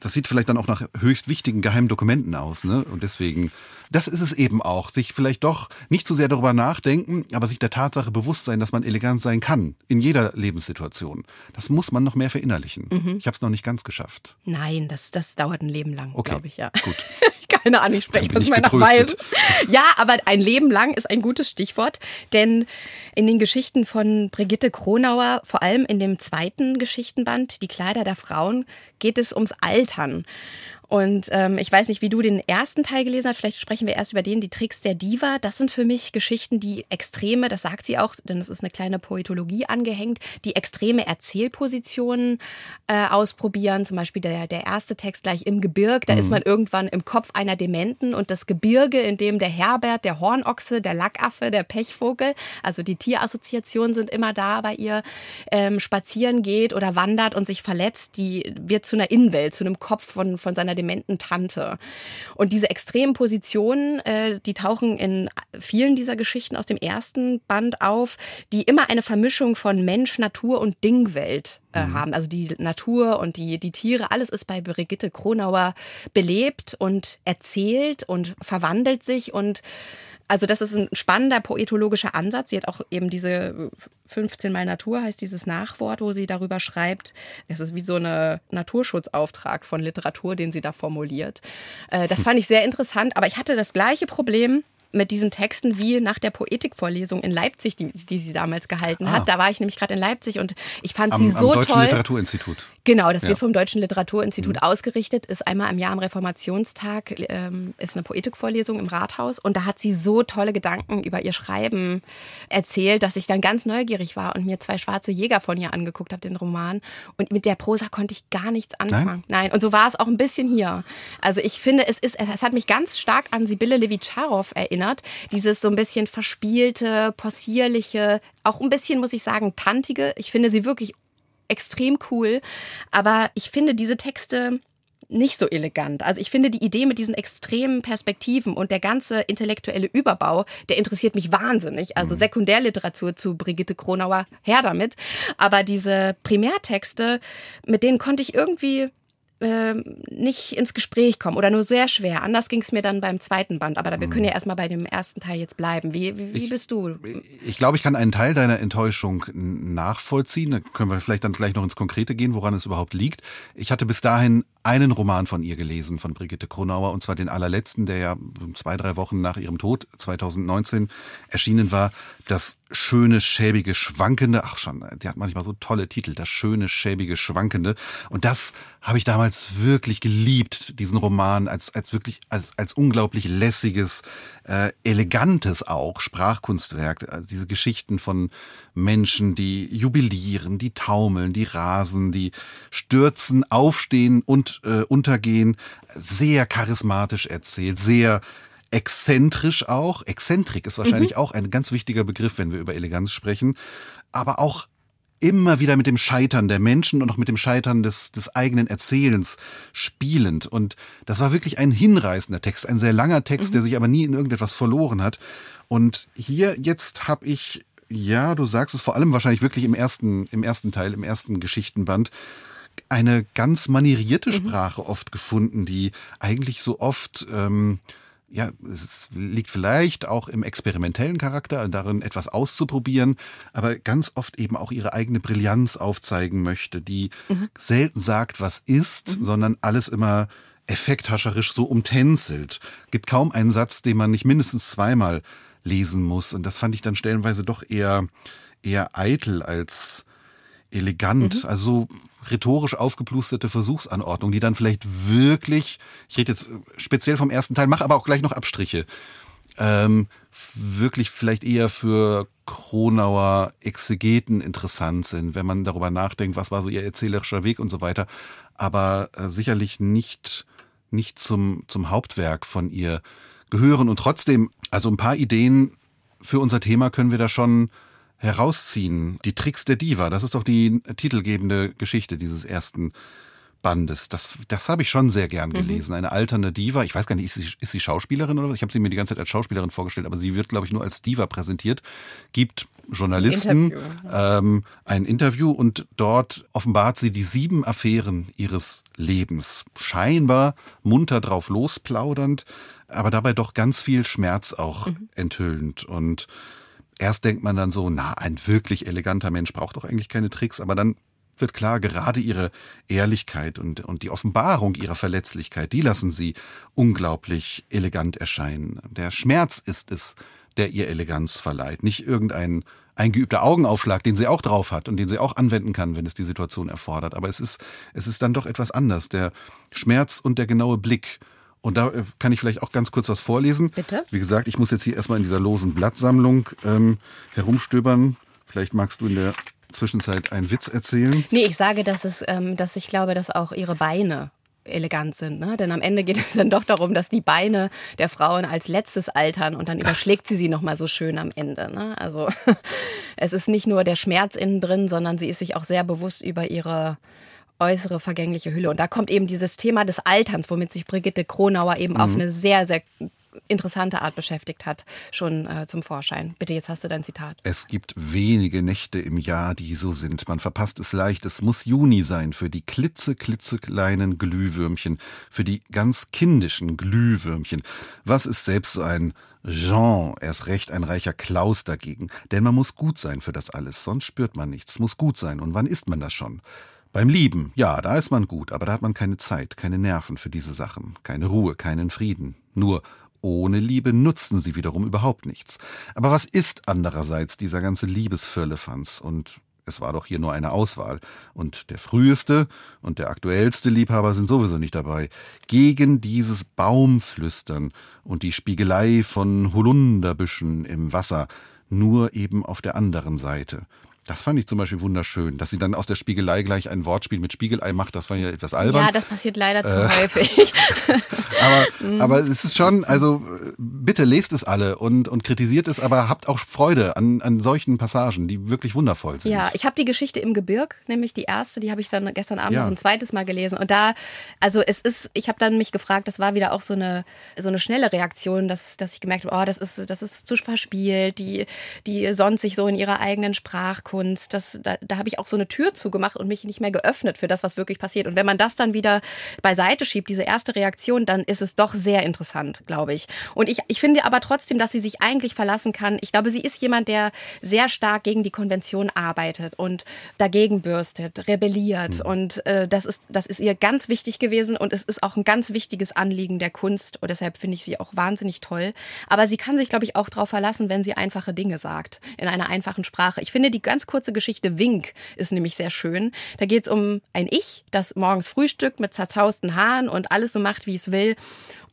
das sieht vielleicht dann auch nach höchst wichtigen geheimen Dokumenten aus. Ne? Und deswegen, das ist es eben auch. Sich vielleicht doch nicht zu sehr darüber nachdenken, aber sich der Tatsache bewusst sein, dass man elegant sein kann. In jeder Lebenssituation. Das muss man noch mehr verinnerlichen. Mhm. Ich habe es noch nicht ganz geschafft. Nein, das, das dauert ein Leben lang, Okay, glaube ich, ja. gut. Keine Ahnung, ich spreche aus ich meiner. Weise. Ja, aber ein Leben lang ist ein gutes Stichwort, denn in den Geschichten von Brigitte Kronauer, vor allem in dem zweiten Geschichtenband, Die Kleider der Frauen, geht es ums Altern. Und ähm, ich weiß nicht, wie du den ersten Teil gelesen hast. Vielleicht sprechen wir erst über den, die Tricks der Diva. Das sind für mich Geschichten, die extreme, das sagt sie auch, denn es ist eine kleine Poetologie angehängt, die extreme Erzählpositionen äh, ausprobieren. Zum Beispiel der, der erste Text gleich im Gebirg. Da ist man irgendwann im Kopf einer Dementen und das Gebirge, in dem der Herbert, der Hornochse, der Lackaffe, der Pechvogel, also die Tierassoziationen sind immer da bei ihr, ähm, spazieren geht oder wandert und sich verletzt, die wird zu einer Innenwelt, zu einem Kopf von, von seiner dementen Tante. Und diese extremen Positionen, äh, die tauchen in vielen dieser Geschichten aus dem ersten Band auf, die immer eine Vermischung von Mensch, Natur und Dingwelt äh, mhm. haben. Also die Natur und die, die Tiere, alles ist bei Brigitte Kronauer belebt und erzählt und verwandelt sich und also das ist ein spannender poetologischer Ansatz. Sie hat auch eben diese 15 mal Natur heißt dieses Nachwort, wo sie darüber schreibt. Es ist wie so ein Naturschutzauftrag von Literatur, den sie da formuliert. Äh, das fand ich sehr interessant, aber ich hatte das gleiche Problem mit diesen Texten wie nach der Poetikvorlesung in Leipzig, die, die sie damals gehalten ah. hat. Da war ich nämlich gerade in Leipzig und ich fand am, sie so am Deutschen toll. Literaturinstitut. Genau, das ja. wird vom Deutschen Literaturinstitut mhm. ausgerichtet, ist einmal im Jahr am Reformationstag, ähm, ist eine Poetikvorlesung im Rathaus und da hat sie so tolle Gedanken über ihr Schreiben erzählt, dass ich dann ganz neugierig war und mir zwei schwarze Jäger von ihr angeguckt habe, den Roman. Und mit der Prosa konnte ich gar nichts anfangen. Nein, Nein. und so war es auch ein bisschen hier. Also ich finde, es ist, es hat mich ganz stark an Sibylle Levitscharow erinnert. Dieses so ein bisschen verspielte, possierliche, auch ein bisschen, muss ich sagen, tantige. Ich finde sie wirklich extrem cool. Aber ich finde diese Texte nicht so elegant. Also ich finde die Idee mit diesen extremen Perspektiven und der ganze intellektuelle Überbau, der interessiert mich wahnsinnig. Also mhm. Sekundärliteratur zu Brigitte Kronauer, her damit. Aber diese Primärtexte, mit denen konnte ich irgendwie ähm, nicht ins Gespräch kommen oder nur sehr schwer. Anders ging es mir dann beim zweiten Band. Aber wir können ja mhm. erstmal bei dem ersten Teil jetzt bleiben. Wie, wie, wie bist du? Ich glaube, ich kann einen Teil deiner Enttäuschung nachvollziehen. Da können wir vielleicht dann gleich noch ins Konkrete gehen, woran es überhaupt liegt. Ich hatte bis dahin einen Roman von ihr gelesen, von Brigitte Kronauer, und zwar den allerletzten, der ja zwei, drei Wochen nach ihrem Tod 2019 erschienen war. Das schöne, schäbige, schwankende, ach schon, die hat manchmal so tolle Titel, das schöne, schäbige, schwankende. Und das habe ich damals wirklich geliebt, diesen Roman, als, als wirklich, als, als unglaublich lässiges, äh, elegantes auch Sprachkunstwerk. Also diese Geschichten von Menschen, die jubilieren, die taumeln, die rasen, die stürzen, aufstehen und äh, untergehen. Sehr charismatisch erzählt, sehr exzentrisch auch. Exzentrik ist wahrscheinlich mhm. auch ein ganz wichtiger Begriff, wenn wir über Eleganz sprechen. Aber auch immer wieder mit dem Scheitern der Menschen und auch mit dem Scheitern des, des eigenen Erzählens spielend. Und das war wirklich ein hinreißender Text, ein sehr langer Text, mhm. der sich aber nie in irgendetwas verloren hat. Und hier jetzt habe ich, ja, du sagst es vor allem wahrscheinlich wirklich im ersten, im ersten Teil, im ersten Geschichtenband, eine ganz manierierte mhm. Sprache mhm. oft gefunden, die eigentlich so oft ähm, ja, es liegt vielleicht auch im experimentellen Charakter, darin etwas auszuprobieren, aber ganz oft eben auch ihre eigene Brillanz aufzeigen möchte, die mhm. selten sagt, was ist, mhm. sondern alles immer effekthascherisch so umtänzelt. Gibt kaum einen Satz, den man nicht mindestens zweimal lesen muss. Und das fand ich dann stellenweise doch eher, eher eitel als elegant. Mhm. Also rhetorisch aufgeplusterte Versuchsanordnung, die dann vielleicht wirklich, ich rede jetzt speziell vom ersten Teil, mache aber auch gleich noch Abstriche, ähm, wirklich vielleicht eher für Kronauer Exegeten interessant sind, wenn man darüber nachdenkt, was war so ihr erzählerischer Weg und so weiter, aber äh, sicherlich nicht, nicht zum, zum Hauptwerk von ihr gehören. Und trotzdem, also ein paar Ideen für unser Thema können wir da schon herausziehen. Die Tricks der Diva, das ist doch die titelgebende Geschichte dieses ersten Bandes. Das, das habe ich schon sehr gern mhm. gelesen. Mhm. Eine alternde Diva. Ich weiß gar nicht, ist sie, ist sie Schauspielerin oder was? Ich habe sie mir die ganze Zeit als Schauspielerin vorgestellt, aber sie wird, glaube ich, nur als Diva präsentiert. Gibt Journalisten Interview. Ähm, ein Interview und dort offenbart sie die sieben Affären ihres Lebens. Scheinbar munter drauf losplaudernd, aber dabei doch ganz viel Schmerz auch mhm. enthüllend. Und erst denkt man dann so, na, ein wirklich eleganter Mensch braucht doch eigentlich keine Tricks, aber dann wird klar, gerade ihre Ehrlichkeit und, und die Offenbarung ihrer Verletzlichkeit, die lassen sie unglaublich elegant erscheinen. Der Schmerz ist es, der ihr Eleganz verleiht, nicht irgendein eingeübter Augenaufschlag, den sie auch drauf hat und den sie auch anwenden kann, wenn es die Situation erfordert. Aber es ist, es ist dann doch etwas anders. Der Schmerz und der genaue Blick und da äh, kann ich vielleicht auch ganz kurz was vorlesen. Bitte. Wie gesagt, ich muss jetzt hier erstmal in dieser losen Blattsammlung ähm, herumstöbern. Vielleicht magst du in der Zwischenzeit einen Witz erzählen. Nee, ich sage, dass, es, ähm, dass ich glaube, dass auch ihre Beine elegant sind. Ne? Denn am Ende geht es dann doch darum, dass die Beine der Frauen als letztes altern und dann überschlägt sie sie nochmal so schön am Ende. Ne? Also es ist nicht nur der Schmerz innen drin, sondern sie ist sich auch sehr bewusst über ihre äußere vergängliche Hülle. Und da kommt eben dieses Thema des Alterns, womit sich Brigitte Kronauer eben auf eine sehr, sehr interessante Art beschäftigt hat, schon äh, zum Vorschein. Bitte, jetzt hast du dein Zitat. Es gibt wenige Nächte im Jahr, die so sind. Man verpasst es leicht. Es muss Juni sein für die klitze, klitzekleinen Glühwürmchen, für die ganz kindischen Glühwürmchen. Was ist selbst so ein Jean, erst recht ein reicher Klaus dagegen? Denn man muss gut sein für das alles, sonst spürt man nichts. Muss gut sein. Und wann ist man das schon? Beim Lieben, ja, da ist man gut, aber da hat man keine Zeit, keine Nerven für diese Sachen, keine Ruhe, keinen Frieden. Nur ohne Liebe nutzen sie wiederum überhaupt nichts. Aber was ist andererseits dieser ganze Liebesfirlefanz? Und es war doch hier nur eine Auswahl. Und der früheste und der aktuellste Liebhaber sind sowieso nicht dabei. Gegen dieses Baumflüstern und die Spiegelei von Holunderbüschen im Wasser, nur eben auf der anderen Seite. Das fand ich zum Beispiel wunderschön, dass sie dann aus der Spiegelei gleich ein Wortspiel mit Spiegelei macht. Das war ja etwas albern. Ja, das passiert leider zu äh, häufig. aber, aber es ist schon, also bitte lest es alle und, und kritisiert es, aber habt auch Freude an, an solchen Passagen, die wirklich wundervoll sind. Ja, ich habe die Geschichte im Gebirg, nämlich die erste, die habe ich dann gestern Abend ja. noch ein zweites Mal gelesen. Und da, also es ist, ich habe dann mich gefragt, das war wieder auch so eine, so eine schnelle Reaktion, dass, dass ich gemerkt habe, oh, das ist, das ist zu verspielt, die, die sonst sich so in ihrer eigenen Sprachkunst Kunst. Das, da, da habe ich auch so eine Tür zugemacht und mich nicht mehr geöffnet für das, was wirklich passiert. Und wenn man das dann wieder beiseite schiebt, diese erste Reaktion, dann ist es doch sehr interessant, glaube ich. Und ich, ich finde aber trotzdem, dass sie sich eigentlich verlassen kann. Ich glaube, sie ist jemand, der sehr stark gegen die Konvention arbeitet und dagegen bürstet, rebelliert. Mhm. Und äh, das, ist, das ist ihr ganz wichtig gewesen und es ist auch ein ganz wichtiges Anliegen der Kunst. Und deshalb finde ich sie auch wahnsinnig toll. Aber sie kann sich, glaube ich, auch darauf verlassen, wenn sie einfache Dinge sagt, in einer einfachen Sprache. Ich finde die ganz kurze Geschichte Wink ist nämlich sehr schön. Da geht es um ein Ich, das morgens frühstückt mit zerzausten Haaren und alles so macht, wie es will.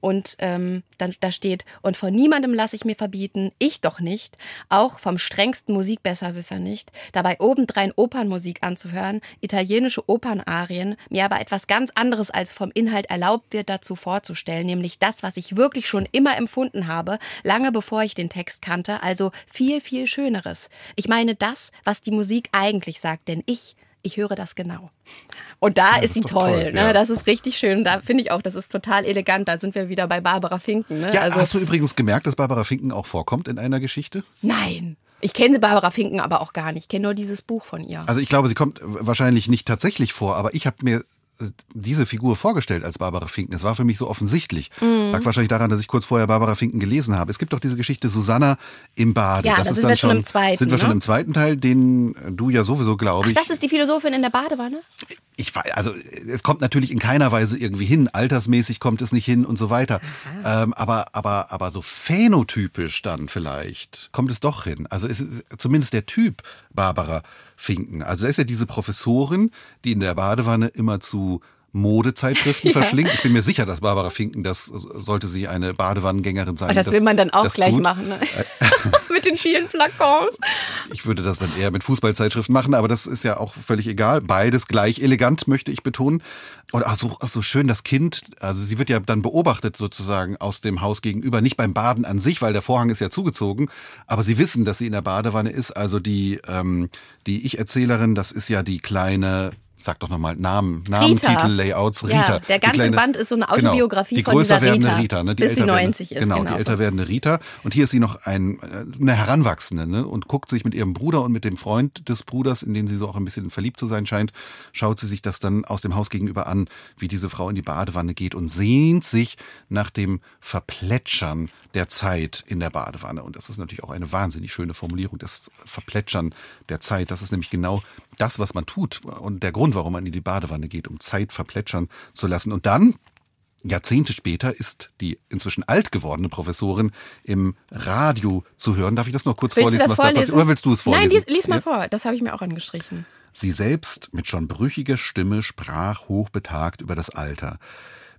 Und ähm, dann da steht, und von niemandem lasse ich mir verbieten, ich doch nicht, auch vom strengsten Musikbesserwisser nicht, dabei obendrein Opernmusik anzuhören, italienische Opernarien, mir aber etwas ganz anderes als vom Inhalt erlaubt wird, dazu vorzustellen, nämlich das, was ich wirklich schon immer empfunden habe, lange bevor ich den Text kannte, also viel, viel Schöneres. Ich meine das, was die Musik eigentlich sagt, denn ich ich höre das genau. Und da ja, ist sie ist toll. toll ne? ja. Das ist richtig schön. Da finde ich auch, das ist total elegant. Da sind wir wieder bei Barbara Finken. Ne? Ja, also, hast du übrigens gemerkt, dass Barbara Finken auch vorkommt in einer Geschichte? Nein. Ich kenne Barbara Finken aber auch gar nicht. Ich kenne nur dieses Buch von ihr. Also ich glaube, sie kommt wahrscheinlich nicht tatsächlich vor, aber ich habe mir diese Figur vorgestellt als Barbara Finken. Es war für mich so offensichtlich. Mm. Lag wahrscheinlich daran, dass ich kurz vorher Barbara Finken gelesen habe. Es gibt doch diese Geschichte Susanna im Bade. Ja, das, das ist sind wir schon im zweiten. Sind wir ne? schon im zweiten Teil, den du ja sowieso, glaube ich. Ach, das ist die Philosophin in der Badewanne? Ich weiß, also es kommt natürlich in keiner Weise irgendwie hin. Altersmäßig kommt es nicht hin und so weiter. Ähm, aber, aber, aber so phänotypisch dann vielleicht kommt es doch hin. Also es ist zumindest der Typ Barbara Finken. Also da ist ja diese Professorin, die in der Badewanne immer zu Modezeitschriften ja. verschlingt. Ich bin mir sicher, dass Barbara Finken, das sollte sie eine Badewannengängerin sein. Aber das, will man dann auch gleich tut. machen, ne? mit den vielen Flakons. Ich würde das dann eher mit Fußballzeitschriften machen, aber das ist ja auch völlig egal. Beides gleich elegant, möchte ich betonen. Und ach so, ach so schön, das Kind, also sie wird ja dann beobachtet sozusagen aus dem Haus gegenüber, nicht beim Baden an sich, weil der Vorhang ist ja zugezogen, aber sie wissen, dass sie in der Badewanne ist. Also die, ähm, die Ich-Erzählerin, das ist ja die kleine sag doch nochmal Namen, Namen, Rita. Titel, Layouts, Rita. Ja, der ganze kleine, Band ist so eine genau, Autobiografie genau, von dieser Rita. Die größer werdende Rita, ne? die bis sie 90 werdende, ist. Genau, genau, die älter werdende Rita. Und hier ist sie noch ein, eine Heranwachsende ne? und guckt sich mit ihrem Bruder und mit dem Freund des Bruders, in den sie so auch ein bisschen verliebt zu sein scheint, schaut sie sich das dann aus dem Haus gegenüber an, wie diese Frau in die Badewanne geht und sehnt sich nach dem Verplätschern der Zeit in der Badewanne. Und das ist natürlich auch eine wahnsinnig schöne Formulierung, das Verplätschern der Zeit. Das ist nämlich genau das, was man tut und der Grund, warum man in die Badewanne geht, um Zeit verplätschern zu lassen. Und dann, Jahrzehnte später, ist die inzwischen alt gewordene Professorin im Radio zu hören. Darf ich das noch kurz willst vorlesen, was vorlesen? da passiert? Oder willst du es vorlesen? Nein, lies, lies mal ja? vor. Das habe ich mir auch angestrichen. Sie selbst mit schon brüchiger Stimme sprach hochbetagt über das Alter.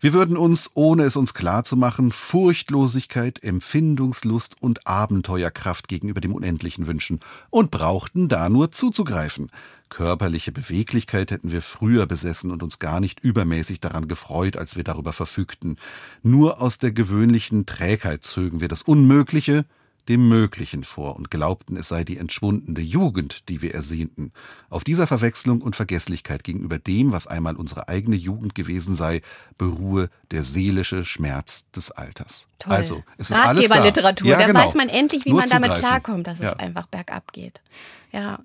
Wir würden uns, ohne es uns klar zu machen, Furchtlosigkeit, Empfindungslust und Abenteuerkraft gegenüber dem Unendlichen wünschen und brauchten da nur zuzugreifen. Körperliche Beweglichkeit hätten wir früher besessen und uns gar nicht übermäßig daran gefreut, als wir darüber verfügten. Nur aus der gewöhnlichen Trägheit zögen wir das Unmögliche, dem Möglichen vor und glaubten, es sei die entschwundene Jugend, die wir ersehnten. Auf dieser Verwechslung und Vergesslichkeit gegenüber dem, was einmal unsere eigene Jugend gewesen sei, beruhe der seelische Schmerz des Alters. Toll. Also, es ist alles da. Ratgeberliteratur. Ja, da genau. weiß man endlich, wie Nur man damit zugreifen. klarkommt, dass Ja. es einfach bergab geht. Ja.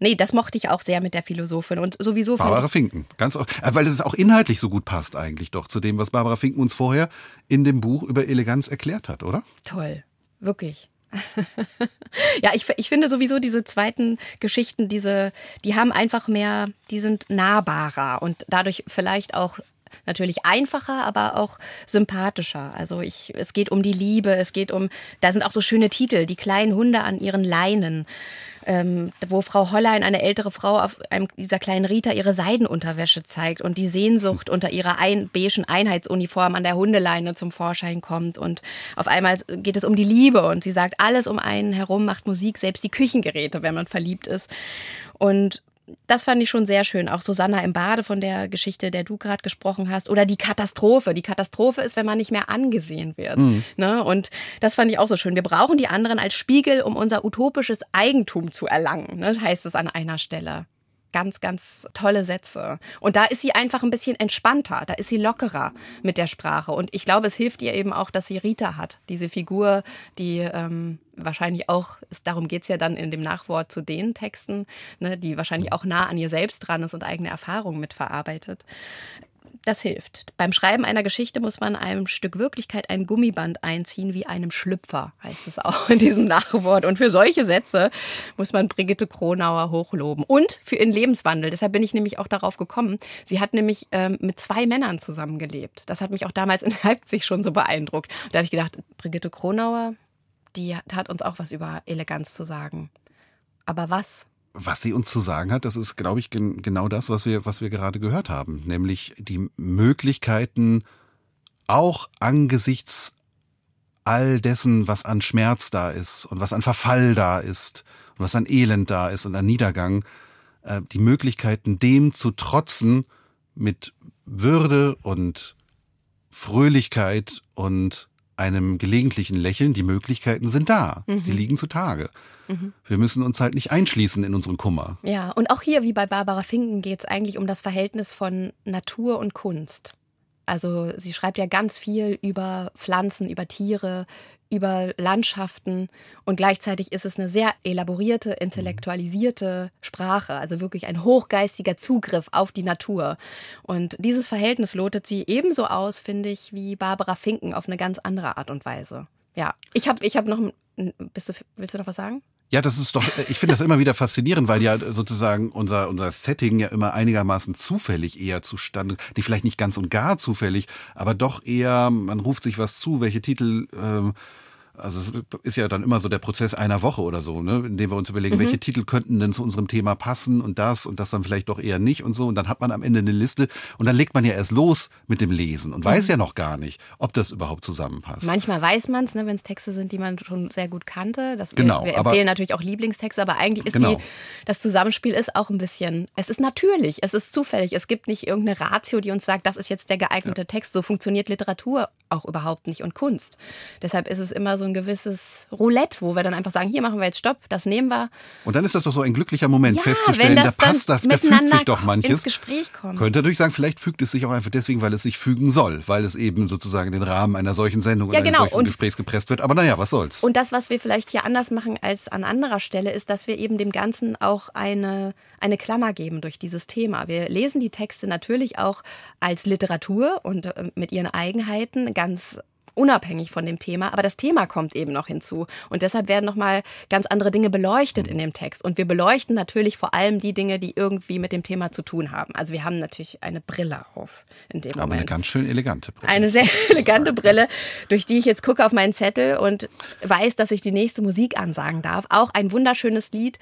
Nee, das mochte ich auch sehr mit der Philosophin. Und sowieso Barbara Finken, ganz äh, weil es auch inhaltlich so gut passt eigentlich doch zu dem, was Barbara Finken uns vorher in dem Buch über Eleganz erklärt hat, oder? toll. Wirklich. ja, ich, ich finde sowieso diese zweiten Geschichten, diese, die haben einfach mehr, die sind nahbarer und dadurch vielleicht auch natürlich einfacher, aber auch sympathischer. Also ich, es geht um die Liebe, es geht um, da sind auch so schöne Titel, die kleinen Hunde an ihren Leinen, ähm, wo Frau Hollein, eine ältere Frau, auf einem dieser kleinen Rita ihre Seidenunterwäsche zeigt und die Sehnsucht unter ihrer ein, beigen Einheitsuniform an der Hundeleine zum Vorschein kommt und auf einmal geht es um die Liebe und sie sagt, alles um einen herum macht Musik, selbst die Küchengeräte, wenn man verliebt ist. Und das fand ich schon sehr schön. Auch Susanna im Bade von der Geschichte, der du gerade gesprochen hast. Oder die Katastrophe. Die Katastrophe ist, wenn man nicht mehr angesehen wird. Ne? Und das fand ich auch so schön. Wir brauchen die anderen als Spiegel, um unser utopisches Eigentum zu erlangen, ne? heißt es an einer Stelle. Ganz, ganz tolle Sätze. Und da ist sie einfach ein bisschen entspannter, da ist sie lockerer mit der Sprache. Und ich glaube, es hilft ihr eben auch, dass sie Rita hat. Diese Figur, die ähm, wahrscheinlich auch, es, darum geht's ja dann in dem Nachwort zu den Texten, ne, die wahrscheinlich auch nah an ihr selbst dran ist und eigene Erfahrungen mitverarbeitet. Das hilft. Beim Schreiben einer Geschichte muss man einem Stück Wirklichkeit ein Gummiband einziehen, wie einem Schlüpfer, heißt es auch in diesem Nachwort. Und für solche Sätze muss man Brigitte Kronauer hochloben. Und für ihren Lebenswandel. Deshalb bin ich nämlich auch darauf gekommen. Sie hat nämlich ähm, mit zwei Männern zusammengelebt. Das hat mich auch damals in Leipzig schon so beeindruckt. Da habe ich gedacht, Brigitte Kronauer, die hat uns auch was über Eleganz zu sagen. Aber was? Was sie uns zu sagen hat, das ist, glaube ich, gen genau das, was wir, was wir gerade gehört haben. Nämlich die Möglichkeiten, auch angesichts all dessen, was an Schmerz da ist und was an Verfall da ist und was an Elend da ist und an Niedergang, äh, die Möglichkeiten, dem zu trotzen mit Würde und Fröhlichkeit und einem gelegentlichen Lächeln, die Möglichkeiten sind da. Sie liegen zutage. Wir müssen uns halt nicht einschließen in unseren Kummer. Ja, und auch hier, wie bei Barbara Finken, geht es eigentlich um das Verhältnis von Natur und Kunst. Also sie schreibt ja ganz viel über Pflanzen, über Tiere, über Landschaften und gleichzeitig ist es eine sehr elaborierte, intellektualisierte Sprache, also wirklich ein hochgeistiger Zugriff auf die Natur. Und dieses Verhältnis lotet sie ebenso aus, finde ich, wie Barbara Finken auf eine ganz andere Art und Weise. Ja, ich habe ich hab noch, bist du, willst du noch was sagen? Ja, das ist doch, ich finde das immer wieder faszinierend, weil ja sozusagen unser, unser Setting ja immer einigermaßen zufällig eher zustande, die vielleicht nicht ganz und gar zufällig, aber doch eher, man ruft sich was zu, welche Titel, ähm, also es ist ja dann immer so der Prozess einer Woche oder so, ne, in dem wir uns überlegen, welche Titel könnten denn zu unserem Thema passen und das und das dann vielleicht doch eher nicht und so. Und dann hat man am Ende eine Liste und dann legt man ja erst los mit dem Lesen und weiß ja noch gar nicht, ob das überhaupt zusammenpasst. Manchmal weiß man es, ne, wenn es Texte sind, die man schon sehr gut kannte. Das, Genau, wir, wir empfehlen natürlich auch Lieblingstexte, aber eigentlich ist Genau. die, das Zusammenspiel ist auch ein bisschen, es ist natürlich, es ist zufällig. Es gibt nicht irgendeine Ratio, die uns sagt, das ist jetzt der geeignete Text. So funktioniert Literatur auch überhaupt nicht und Kunst. Deshalb ist es immer so ein gewisses Roulette, wo wir dann einfach sagen, hier machen wir jetzt Stopp, das nehmen wir. Und dann ist das doch so ein glücklicher Moment, Ja, festzustellen, da passt, da, da fügt sich doch manches. ins Gespräch kommt. Könnte natürlich sagen, vielleicht fügt es sich auch einfach deswegen, weil es sich fügen soll, weil es eben sozusagen den Rahmen einer solchen Sendung Ja, oder genau. eines solchen Und- Gesprächs gepresst wird. Aber naja, was soll's? Und das, was wir vielleicht hier anders machen als an anderer Stelle, ist, dass wir eben dem Ganzen auch eine, eine Klammer geben durch dieses Thema. Wir lesen die Texte natürlich auch als Literatur und äh, mit ihren Eigenheiten ganz unabhängig von dem Thema, aber das Thema kommt eben noch hinzu und deshalb werden noch mal ganz andere Dinge beleuchtet in dem Text und wir beleuchten natürlich vor allem die Dinge, die irgendwie mit dem Thema zu tun haben. Also wir haben natürlich eine Brille auf in dem Aber Moment. eine ganz schön elegante Brille. Eine sehr elegante Brille, durch die ich jetzt gucke auf meinen Zettel und weiß, dass ich die nächste Musik ansagen darf. Auch ein wunderschönes Lied,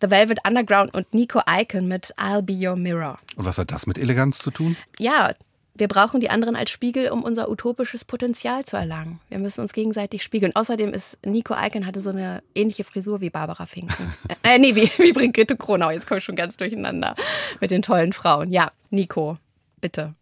The Velvet Underground und Nico Icon mit I'll Be Your Mirror. Und was hat das mit Eleganz zu tun? Ja, wir brauchen die anderen als Spiegel, um unser utopisches Potenzial zu erlangen. Wir müssen uns gegenseitig spiegeln. Außerdem ist Nico Icon hatte so eine ähnliche Frisur wie Barbara Finken. äh, nee, wie, wie Brigitte Kronau. Jetzt komme ich schon ganz durcheinander mit den tollen Frauen. Ja, Nico, bitte.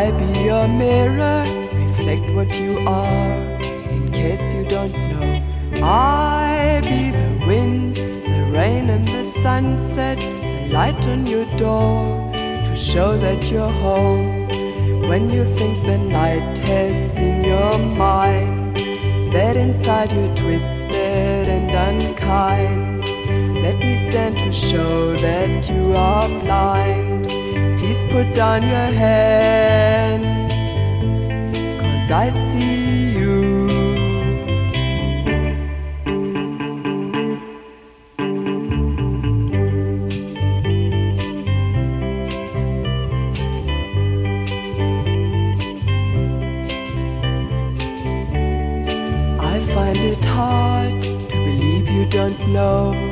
A mirror, reflect what you are. In case you don't know, I be the wind, the rain, and the sunset, the light on your door to show that you're home. When you think the night has in your mind, that inside you're twisted and unkind. Let me stand to show that you are blind. Please put down your hands, cause I see you. I find it hard to believe you don't know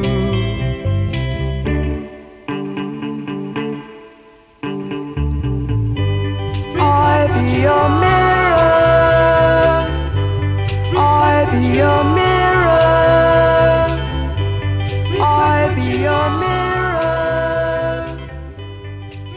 Your mirror. I be your mirror. I be your mirror.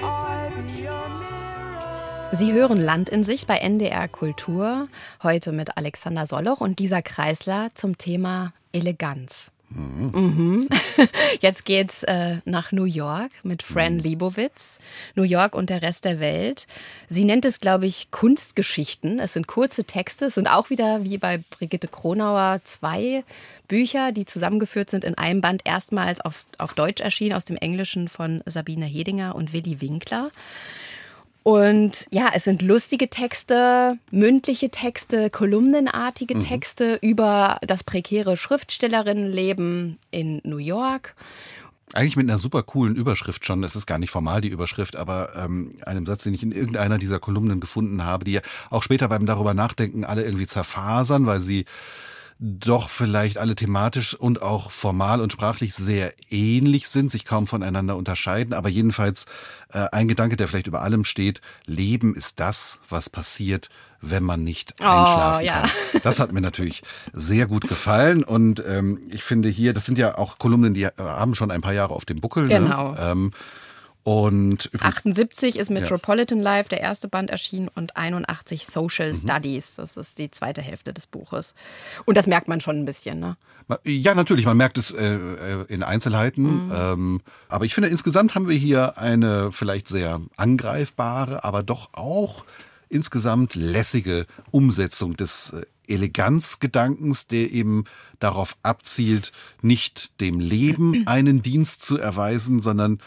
I be your mirror. Sie hören Land in sich bei NDR Kultur, heute mit Alexander Solloch und Lisa Kreisler zum Thema Eleganz. Mhm. Jetzt geht's äh, nach New York mit Fran Lebowitz. New York und der Rest der Welt. Sie nennt es, glaube ich, Kunstgeschichten. Es sind kurze Texte. Es sind auch wieder, wie bei Brigitte Kronauer, zwei Bücher, die zusammengeführt sind in einem Band, erstmals auf, auf Deutsch erschienen, aus dem Englischen von Sabine Hedinger und Willi Winkler. Und ja, es sind lustige Texte, mündliche Texte, kolumnenartige Texte über das prekäre Schriftstellerinnenleben in New York. Eigentlich mit einer super coolen Überschrift schon. Das ist gar nicht formal die Überschrift, aber ähm, einem Satz, den ich in irgendeiner dieser Kolumnen gefunden habe, die ja auch später beim darüber nachdenken alle irgendwie zerfasern, weil sie doch vielleicht alle thematisch und auch formal und sprachlich sehr ähnlich sind, sich kaum voneinander unterscheiden. Aber jedenfalls äh, ein Gedanke, der vielleicht über allem steht, Leben ist das, was passiert, wenn man nicht einschlafen ja. kann. Das hat mir natürlich sehr gut gefallen. Und ähm, ich finde hier, das sind ja auch Kolumnen, die äh, haben schon ein paar Jahre auf dem Buckel. Genau. Ne? Ähm, und übrigens, 78 ist Metropolitan Life, der erste Band erschienen, und 81 Social Studies. Das ist die zweite Hälfte des Buches. Und das merkt man schon ein bisschen, ne? Ja, natürlich, man merkt es äh, äh, in Einzelheiten. Ähm, aber ich finde, insgesamt haben wir hier eine vielleicht sehr angreifbare, aber doch auch insgesamt lässige Umsetzung des äh, Eleganzgedankens, der eben darauf abzielt, nicht dem Leben einen Dienst zu erweisen, sondern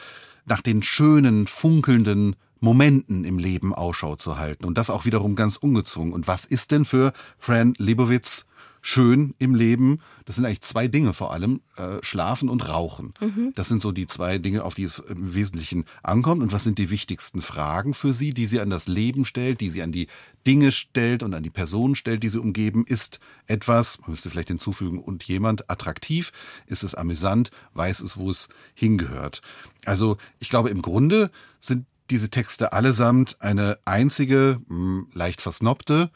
nach den schönen, funkelnden Momenten im Leben Ausschau zu halten. Und das auch wiederum ganz ungezwungen. Und was ist denn für Fran Lebowitz schön im Leben? Das sind eigentlich zwei Dinge vor allem, äh, Schlafen und Rauchen. Das sind so die zwei Dinge, auf die es im Wesentlichen ankommt. Und was sind die wichtigsten Fragen für sie, die sie an das Leben stellt, die sie an die Dinge stellt und an die Personen stellt, die sie umgeben? Ist etwas, man müsste vielleicht hinzufügen, und jemand attraktiv? Ist es amüsant? Weiß es, wo es hingehört? Also ich glaube, im Grunde sind diese Texte allesamt eine einzige, mh, leicht versnobte,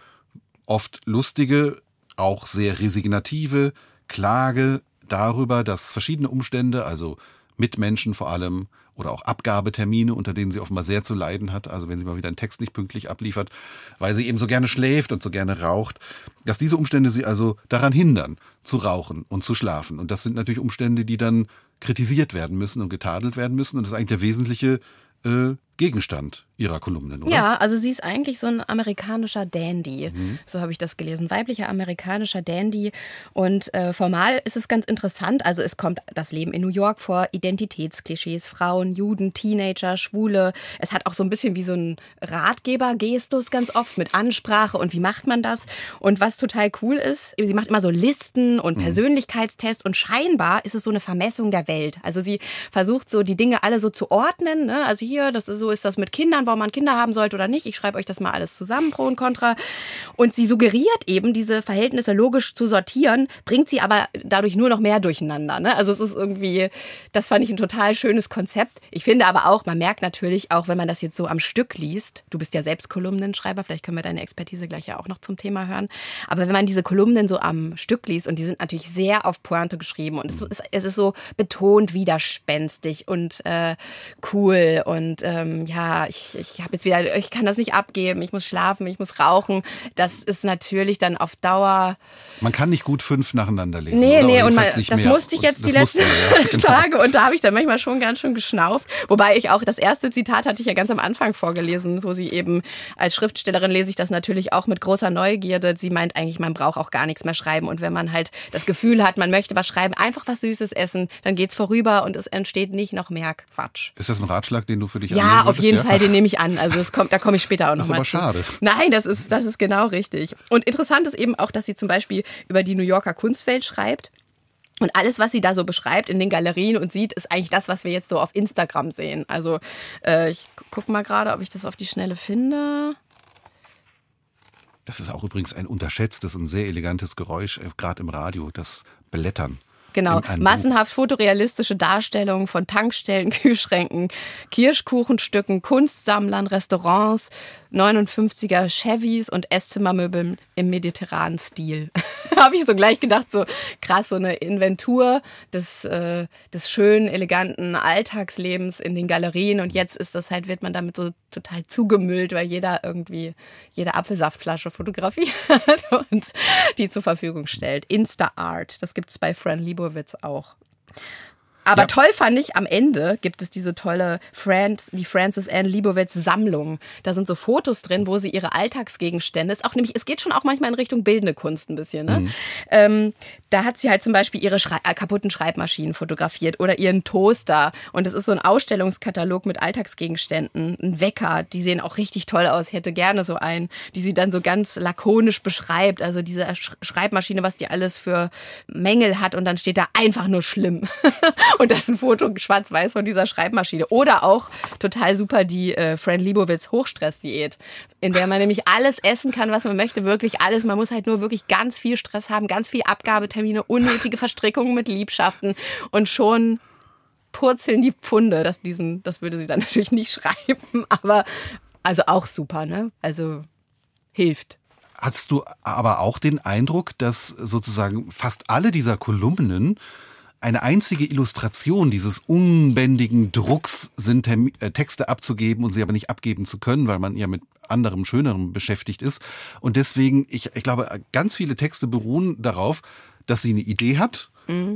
oft lustige, auch sehr resignative Klage darüber, dass verschiedene Umstände, also Mitmenschen vor allem oder auch Abgabetermine, unter denen sie offenbar sehr zu leiden hat, also wenn sie mal wieder einen Text nicht pünktlich abliefert, weil sie eben so gerne schläft und so gerne raucht, dass diese Umstände sie also daran hindern, zu rauchen und zu schlafen. Und das sind natürlich Umstände, die dann kritisiert werden müssen und getadelt werden müssen. Und das ist eigentlich der wesentliche äh, Gegenstand ihrer Kolumnen, oder? Ja, also sie ist eigentlich so ein amerikanischer Dandy. So habe ich das gelesen. Weiblicher amerikanischer Dandy. Und äh, formal ist es ganz interessant. Also es kommt das Leben in New York vor, Identitätsklischees, Frauen, Juden, Teenager, Schwule. Es hat auch so ein bisschen wie so ein Ratgeber-Gestus ganz oft mit Ansprache und wie macht man das. Und was total cool ist, sie macht immer so Listen und Persönlichkeitstests und scheinbar ist es so eine Vermessung der Welt. Also sie versucht so die Dinge alle so zu ordnen. Ne? Also hier, das ist so ist das mit Kindern, warum man Kinder haben sollte oder nicht. Ich schreibe euch das mal alles zusammen, Pro und Contra. Und sie suggeriert eben, diese Verhältnisse logisch zu sortieren, bringt sie aber dadurch nur noch mehr durcheinander. Ne? Also es ist irgendwie, das fand ich ein total schönes Konzept. Ich finde aber auch, man merkt natürlich auch, wenn man das jetzt so am Stück liest, du bist ja selbst Kolumnenschreiber, vielleicht können wir deine Expertise gleich ja auch noch zum Thema hören. Aber wenn man diese Kolumnen so am Stück liest, und die sind natürlich sehr auf Pointe geschrieben und es ist, es ist so betont widerspenstig und äh, cool und ähm, ja, ich, ich habe jetzt wieder, ich kann das nicht abgeben, ich muss schlafen, ich muss rauchen. Das ist natürlich dann auf Dauer. Man kann nicht gut fünf nacheinander lesen. Nee, oder? nee, und man, das mehr. musste ich jetzt Das die letzten ja, genau. Tage und da habe ich dann manchmal schon ganz schön geschnauft. Wobei ich auch, das erste Zitat hatte ich ja ganz am Anfang vorgelesen, wo sie eben, als Schriftstellerin lese ich das natürlich auch mit großer Neugierde. Sie meint eigentlich, man braucht auch gar nichts mehr schreiben und wenn man halt das Gefühl hat, man möchte was schreiben, einfach was Süßes essen, dann geht's vorüber und es entsteht nicht noch mehr Quatsch. Ist das ein Ratschlag, den du für dich Ja, auf jeden ja? Fall, den nehme ich an. Also es kommt, da komme ich später auch noch Das ist mal aber zu. schade. Nein, das ist, das ist genau richtig. Und interessant ist eben auch, dass sie zum Beispiel über die New Yorker Kunstwelt schreibt. Und alles, was sie da so beschreibt in den Galerien und sieht, ist eigentlich das, was wir jetzt so auf Instagram sehen. Also äh, ich gucke mal gerade, ob ich das auf die Schnelle finde. Das ist auch übrigens ein unterschätztes und sehr elegantes Geräusch, äh, gerade im Radio, das Blättern. Genau, massenhaft fotorealistische Darstellungen von Tankstellen, Kühlschränken, Kirschkuchenstücken, Kunstsammlern, Restaurants, 59er Chevys und Esszimmermöbeln im mediterranen Stil. Habe ich so gleich gedacht, so krass, so eine Inventur des, äh, des schönen, eleganten Alltagslebens in den Galerien und jetzt ist das halt, wird man damit so total zugemüllt, weil jeder irgendwie jede Apfelsaftflasche fotografiert und die zur Verfügung stellt. Insta-Art, das gibt es bei Fran Libowitz auch. Aber Ja. toll fand ich, am Ende gibt es diese tolle Franz, die Frances Ann Libowitz Sammlung. Da sind so Fotos drin, wo sie ihre Alltagsgegenstände, ist auch nämlich, es geht schon auch manchmal in Richtung bildende Kunst ein bisschen, ne? Ähm, da hat sie halt zum Beispiel ihre Schrei äh, kaputten Schreibmaschinen fotografiert oder ihren Toaster. Und es ist so ein Ausstellungskatalog mit Alltagsgegenständen, ein Wecker, die sehen auch richtig toll aus. Ich hätte gerne so einen, die sie dann so ganz lakonisch beschreibt. Also diese Sch Schreibmaschine, was die alles für Mängel hat und dann steht da einfach nur schlimm. und das ist ein Foto schwarz-weiß von dieser Schreibmaschine. Oder auch total super die äh, Fran Libowitz Hochstressdiät, in der man nämlich alles essen kann, was man möchte, wirklich alles. Man muss halt nur wirklich ganz viel Stress haben, ganz viel Abgabetermine, unnötige Verstrickungen mit Liebschaften und schon purzeln die Pfunde. Das, diesen, das würde sie dann natürlich nicht schreiben, aber also auch super, ne? Also hilft. Hast du aber auch den Eindruck, dass sozusagen fast alle dieser Kolumnen eine einzige Illustration dieses unbändigen Drucks sind, Termi- äh, Texte abzugeben und sie aber nicht abgeben zu können, weil man ja mit anderem, schönerem beschäftigt ist. Und deswegen, ich, ich glaube, ganz viele Texte beruhen darauf, dass sie eine Idee hat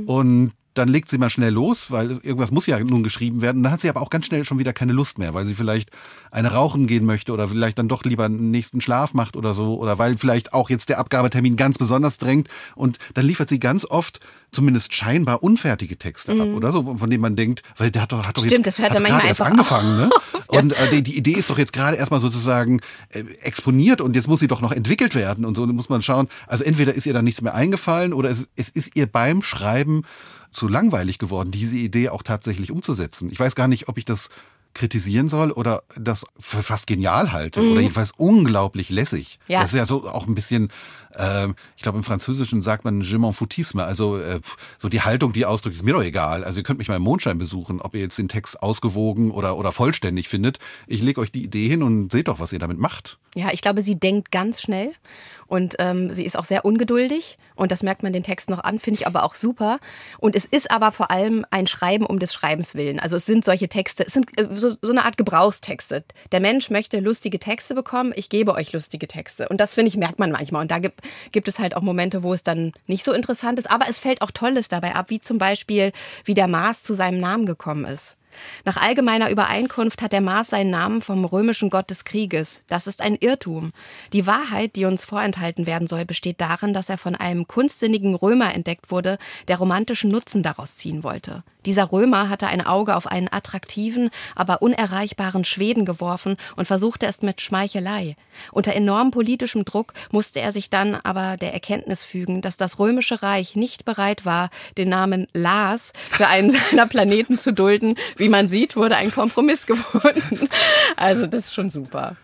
und dann legt sie mal schnell los, weil irgendwas muss ja nun geschrieben werden. Dann hat sie aber auch ganz schnell schon wieder keine Lust mehr, weil sie vielleicht eine rauchen gehen möchte oder vielleicht dann doch lieber einen nächsten Schlaf macht oder so oder weil vielleicht auch jetzt der Abgabetermin ganz besonders drängt und dann liefert sie ganz oft zumindest scheinbar unfertige Texte ab oder so, von denen man denkt, weil der hat doch, hat doch Mhm. Stimmt, jetzt das hört hat manchmal gerade erst einfach angefangen, ne? Und äh, die, die Idee ist doch jetzt gerade erstmal sozusagen äh, exponiert und jetzt muss sie doch noch entwickelt werden und so muss man schauen. Also entweder ist ihr da nichts mehr eingefallen oder es, es ist ihr beim Schreiben zu langweilig geworden, diese Idee auch tatsächlich umzusetzen. Ich weiß gar nicht, ob ich das kritisieren soll oder das für fast genial halte oder jedenfalls unglaublich lässig. Mhm. Ja. Das ist ja so auch ein bisschen, ähm, ich glaube im Französischen sagt man je m'en foutisme, also äh, so die Haltung, die ausdrückt, ist mir doch egal. Also ihr könnt mich mal im Mondschein besuchen, ob ihr jetzt den Text ausgewogen oder, oder vollständig findet. Ich lege euch die Idee hin und seht doch, was ihr damit macht. Ja, ich glaube, sie denkt ganz schnell und ähm, sie ist auch sehr ungeduldig und das merkt man den Text noch an, finde ich aber auch super. Und es ist aber vor allem ein Schreiben um des Schreibens willen. Also es sind solche Texte, es sind äh, so, so eine Art Gebrauchstexte. Der Mensch möchte lustige Texte bekommen, ich gebe euch lustige Texte. Und das finde ich, merkt man manchmal. Und da gibt, gibt es halt auch Momente, wo es dann nicht so interessant ist, aber es fällt auch Tolles dabei ab, wie zum Beispiel, wie der Mars zu seinem Namen gekommen ist. Nach allgemeiner Übereinkunft hat der Mars seinen Namen vom römischen Gott des Krieges. Das ist ein Irrtum. Die Wahrheit, die uns vorenthalten werden soll, besteht darin, dass er von einem kunstsinnigen Römer entdeckt wurde, der romantischen Nutzen daraus ziehen wollte. Dieser Römer hatte ein Auge auf einen attraktiven, aber unerreichbaren Schweden geworfen und versuchte es mit Schmeichelei. Unter enormem politischem Druck musste er sich dann aber der Erkenntnis fügen, dass das römische Reich nicht bereit war, den Namen Lars für einen seiner Planeten zu dulden. Wie man sieht, wurde ein Kompromiss gefunden. Also das ist schon super.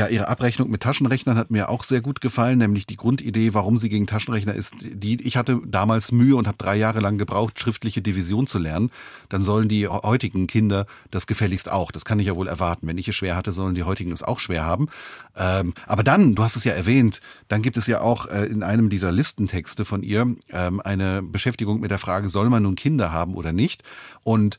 Ja, Ihre Abrechnung mit Taschenrechnern hat mir auch sehr gut gefallen, nämlich die Grundidee, warum sie gegen Taschenrechner ist, die ich hatte damals Mühe und habe drei Jahre lang gebraucht, schriftliche Division zu lernen. Dann sollen die heutigen Kinder das gefälligst auch. Das kann ich ja wohl erwarten. Wenn ich es schwer hatte, sollen die heutigen es auch schwer haben. Ähm, aber dann, du hast es ja erwähnt, dann gibt es ja auch äh, in einem dieser Listentexte von ihr ähm, eine Beschäftigung mit der Frage, soll man nun Kinder haben oder nicht? Und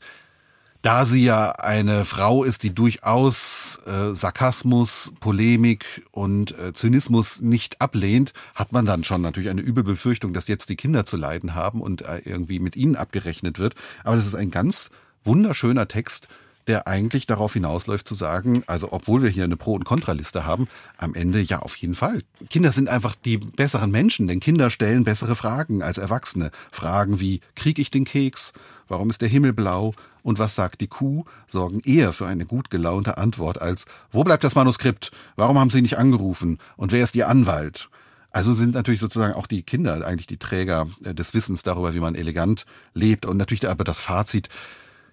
da sie ja eine Frau ist, die durchaus äh, Sarkasmus, Polemik und äh, Zynismus nicht ablehnt, hat man dann schon natürlich eine üble Befürchtung, dass jetzt die Kinder zu leiden haben und äh, irgendwie mit ihnen abgerechnet wird. Aber das ist ein ganz wunderschöner Text, der eigentlich darauf hinausläuft zu sagen, also obwohl wir hier eine Pro- und Kontraliste haben, am Ende ja auf jeden Fall. Kinder sind einfach die besseren Menschen, denn Kinder stellen bessere Fragen als Erwachsene. Fragen wie, krieg ich den Keks? Warum ist der Himmel blau? Und was sagt die Kuh? sorgen eher für eine gut gelaunte Antwort als, wo bleibt das Manuskript? Warum haben Sie nicht angerufen? Und wer ist Ihr Anwalt? Also sind natürlich sozusagen auch die Kinder eigentlich die Träger äh, des Wissens darüber, wie man elegant lebt. Und natürlich aber das Fazit,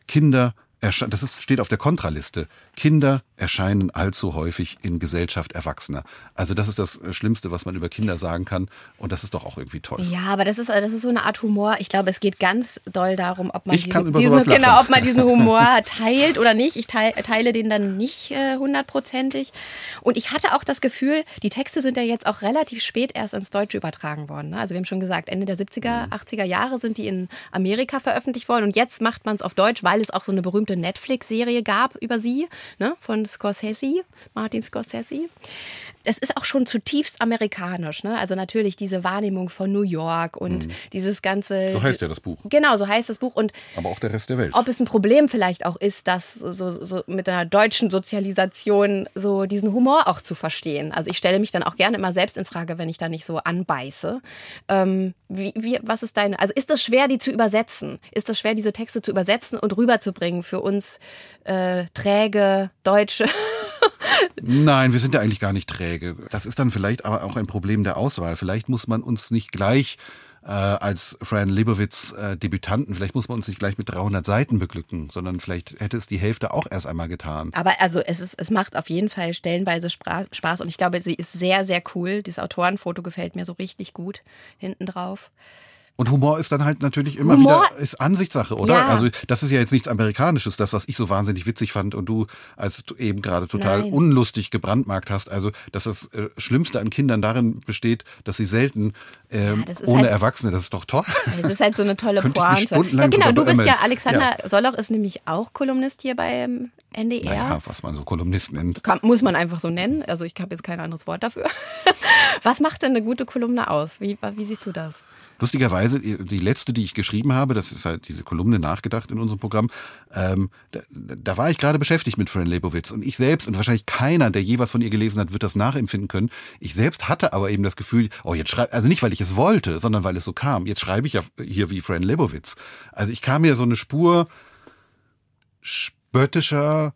Kinder das ist, steht auf der Kontraliste. Kinder erscheinen allzu häufig in Gesellschaft Erwachsener. Also das ist das äh, Schlimmste, was man über Kinder sagen kann. Und das ist doch auch irgendwie toll. Ja, aber das ist, das ist so eine Art Humor. Ich glaube, es geht ganz doll darum, ob man, diesen, diesen genau, ob man diesen Humor teilt oder nicht. Ich teile, teile den dann nicht äh, hundertprozentig. Und ich hatte auch das Gefühl, die Texte sind ja jetzt auch relativ spät erst ins Deutsche übertragen worden. Ne? Also wir haben schon gesagt, Ende der 70er, 80er mhm. Jahre sind die in Amerika veröffentlicht worden. Und jetzt macht man es auf Deutsch, weil es auch so eine berühmte berühmte Netflix-Serie gab über sie, ne, von Scorsese, Martin Scorsese. Es ist auch schon zutiefst amerikanisch. Ne? Also natürlich diese Wahrnehmung von New York und mhm. dieses ganze. So heißt ja das Buch. Genau, so heißt das Buch. Und Aber auch der Rest der Welt. Ob es ein Problem vielleicht auch ist, das so, so mit einer deutschen Sozialisation so diesen Humor auch zu verstehen. Also ich stelle mich dann auch gerne immer selbst in Frage, wenn ich da nicht so anbeiße. Ähm, wie, wie, was ist deine. Also ist das schwer, die zu übersetzen? Ist das schwer, diese Texte zu übersetzen und rüberzubringen für uns äh, träge Deutsche? Nein, wir sind ja eigentlich gar nicht träge. Das ist dann vielleicht aber auch ein Problem der Auswahl. Vielleicht muss man uns nicht gleich äh, als Fran Lebowitz äh, Debütanten, vielleicht muss man uns nicht gleich mit 300 Seiten beglücken, sondern vielleicht hätte es die Hälfte auch erst einmal getan. Aber also es ist, es macht auf jeden Fall stellenweise Spaß und ich glaube, sie ist sehr, sehr cool. Das Autorenfoto gefällt mir so richtig gut hinten drauf. Und Humor ist dann halt natürlich immer Humor? wieder ist Ansichtssache, oder? Ja. Also das ist ja jetzt nichts Amerikanisches, das, was ich so wahnsinnig witzig fand und du als du eben gerade total Nein. unlustig gebrandmarkt hast. Also dass das äh, Schlimmste an Kindern darin besteht, dass sie selten ähm, ja, ohne halt, Erwachsene, das ist doch toll. Es ist halt so eine tolle Pointe. Ja, genau, du bist ja, Alexander ja. Soloch ist nämlich auch Kolumnist hier beim NDR. Ja, was man so Kolumnist nennt. Kann, muss man einfach so nennen. Also ich habe jetzt kein anderes Wort dafür. was macht denn eine gute Kolumne aus? Wie, wie siehst du das? Lustigerweise, die letzte, die ich geschrieben habe, das ist halt diese Kolumne nachgedacht in unserem Programm, ähm, da, da war ich gerade beschäftigt mit Fran Lebowitz und ich selbst und wahrscheinlich keiner, der je was von ihr gelesen hat, wird das nachempfinden können. Ich selbst hatte aber eben das Gefühl, oh jetzt schreibe, also nicht weil ich es wollte, sondern weil es so kam. Jetzt schreibe ich ja hier wie Fran Lebowitz. Also ich kam mir so eine Spur spöttischer,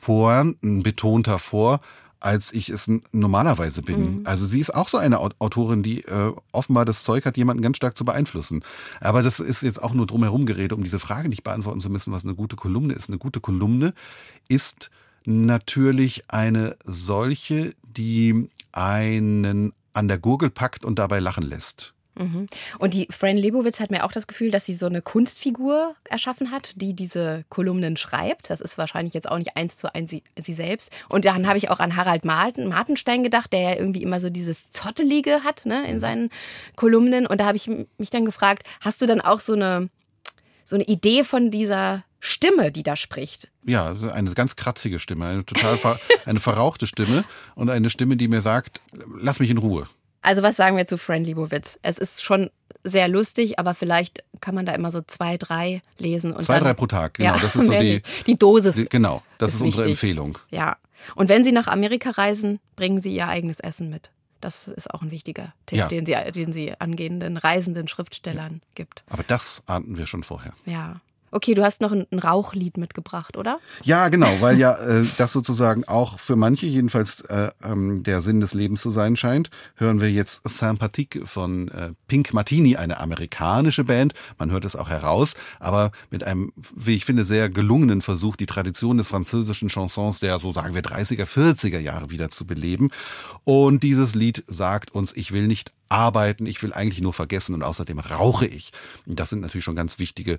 Pointen betonter vor, als ich es normalerweise bin. Mhm. Also sie ist auch so eine Autorin, die äh, offenbar das Zeug hat, jemanden ganz stark zu beeinflussen. Aber das ist jetzt auch nur drumherum geredet, um diese Frage nicht beantworten zu müssen, was eine gute Kolumne ist. Eine gute Kolumne ist natürlich eine solche, die einen an der Gurgel packt und dabei lachen lässt. Mhm. Und die Fran Lebowitz hat mir auch das Gefühl, dass sie so eine Kunstfigur erschaffen hat, die diese Kolumnen schreibt. Das ist wahrscheinlich jetzt auch nicht eins zu eins sie, sie selbst. Und dann habe ich auch an Harald Marten, Martenstein gedacht, der ja irgendwie immer so dieses Zottelige hat ne, in seinen Kolumnen. Und da habe ich mich dann gefragt, hast du dann auch so eine, so eine Idee von dieser Stimme, die da spricht? Ja, eine ganz kratzige Stimme, eine total ver eine verrauchte Stimme und eine Stimme, die mir sagt, lass mich in Ruhe. Also was sagen wir zu Friendly Witz? Es ist schon sehr lustig, aber vielleicht kann man da immer so zwei, drei lesen. Und zwei, dann, drei pro Tag, genau. Ja, das ist so die, die Dosis. Die, genau, das ist, ist unsere Empfehlung. Ja. Und wenn Sie nach Amerika reisen, bringen Sie Ihr eigenes Essen mit. Das ist auch ein wichtiger Tipp, ja. den, Sie, den Sie angehenden reisenden Schriftstellern gibt. Aber das ahnten wir schon vorher. Ja. Okay, du hast noch ein, ein Rauchlied mitgebracht, oder? Ja, genau, weil ja äh, das sozusagen auch für manche jedenfalls äh, ähm, der Sinn des Lebens zu sein scheint. Hören wir jetzt Sympathique von äh, Pink Martini, eine amerikanische Band. Man hört es auch heraus, aber mit einem, wie ich finde, sehr gelungenen Versuch, die Tradition des französischen Chansons der, so sagen wir, 30er, 40er Jahre wieder zu beleben. Und dieses Lied sagt uns, ich will nicht arbeiten, ich will eigentlich nur vergessen und außerdem rauche ich. Das sind natürlich schon ganz wichtige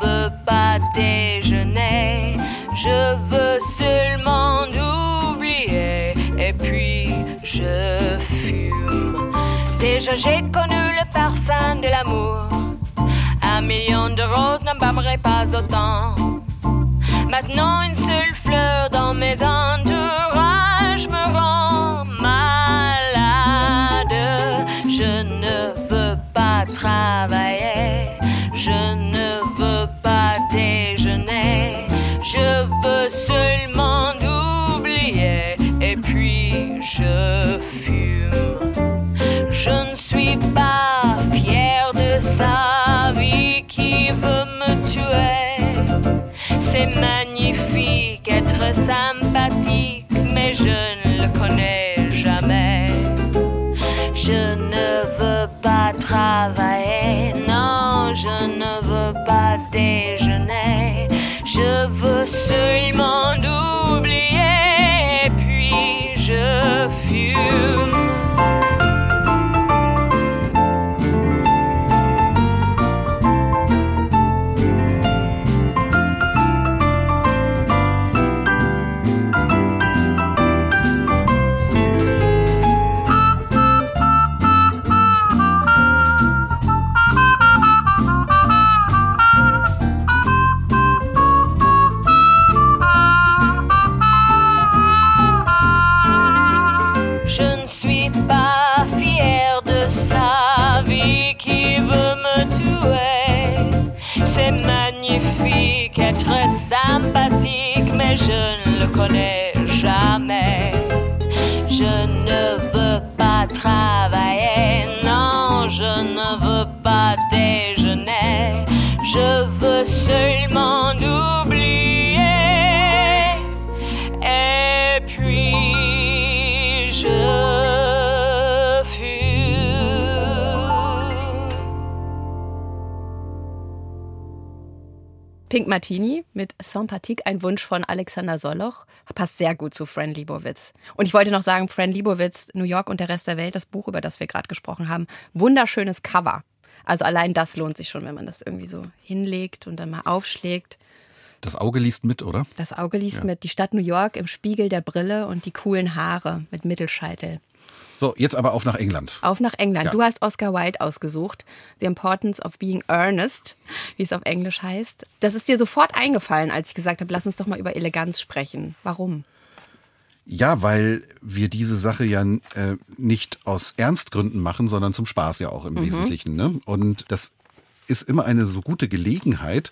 déjeuner, je veux seulement oublier et puis je fume. Déjà j'ai connu le parfum de l'amour, un million de roses n'embâmerait pas autant. Maintenant une seule fleur dans mes entourages Pink Martini mit Sympathique, ein Wunsch von Alexander Soloch. Passt sehr gut zu Fran Libowitz. Und ich wollte noch sagen, Fran Libowitz, New York und der Rest der Welt, das Buch, über das wir gerade gesprochen haben, wunderschönes Cover. Also allein das lohnt sich schon, wenn man das irgendwie so hinlegt und dann mal aufschlägt. Das Auge liest mit, oder? Das Auge liest Ja. mit die Stadt New York im Spiegel der Brille und die coolen Haare mit Mittelscheitel. So, jetzt aber auf nach England. Auf nach England. Ja. Du hast Oscar Wilde ausgesucht. The Importance of Being Earnest, wie es auf Englisch heißt. Das ist dir sofort eingefallen, als ich gesagt habe, lass uns doch mal über Eleganz sprechen. Warum? Ja, weil wir diese Sache ja äh, nicht aus Ernstgründen machen, sondern zum Spaß ja auch im Wesentlichen. Ne? Und das ist immer eine so gute Gelegenheit,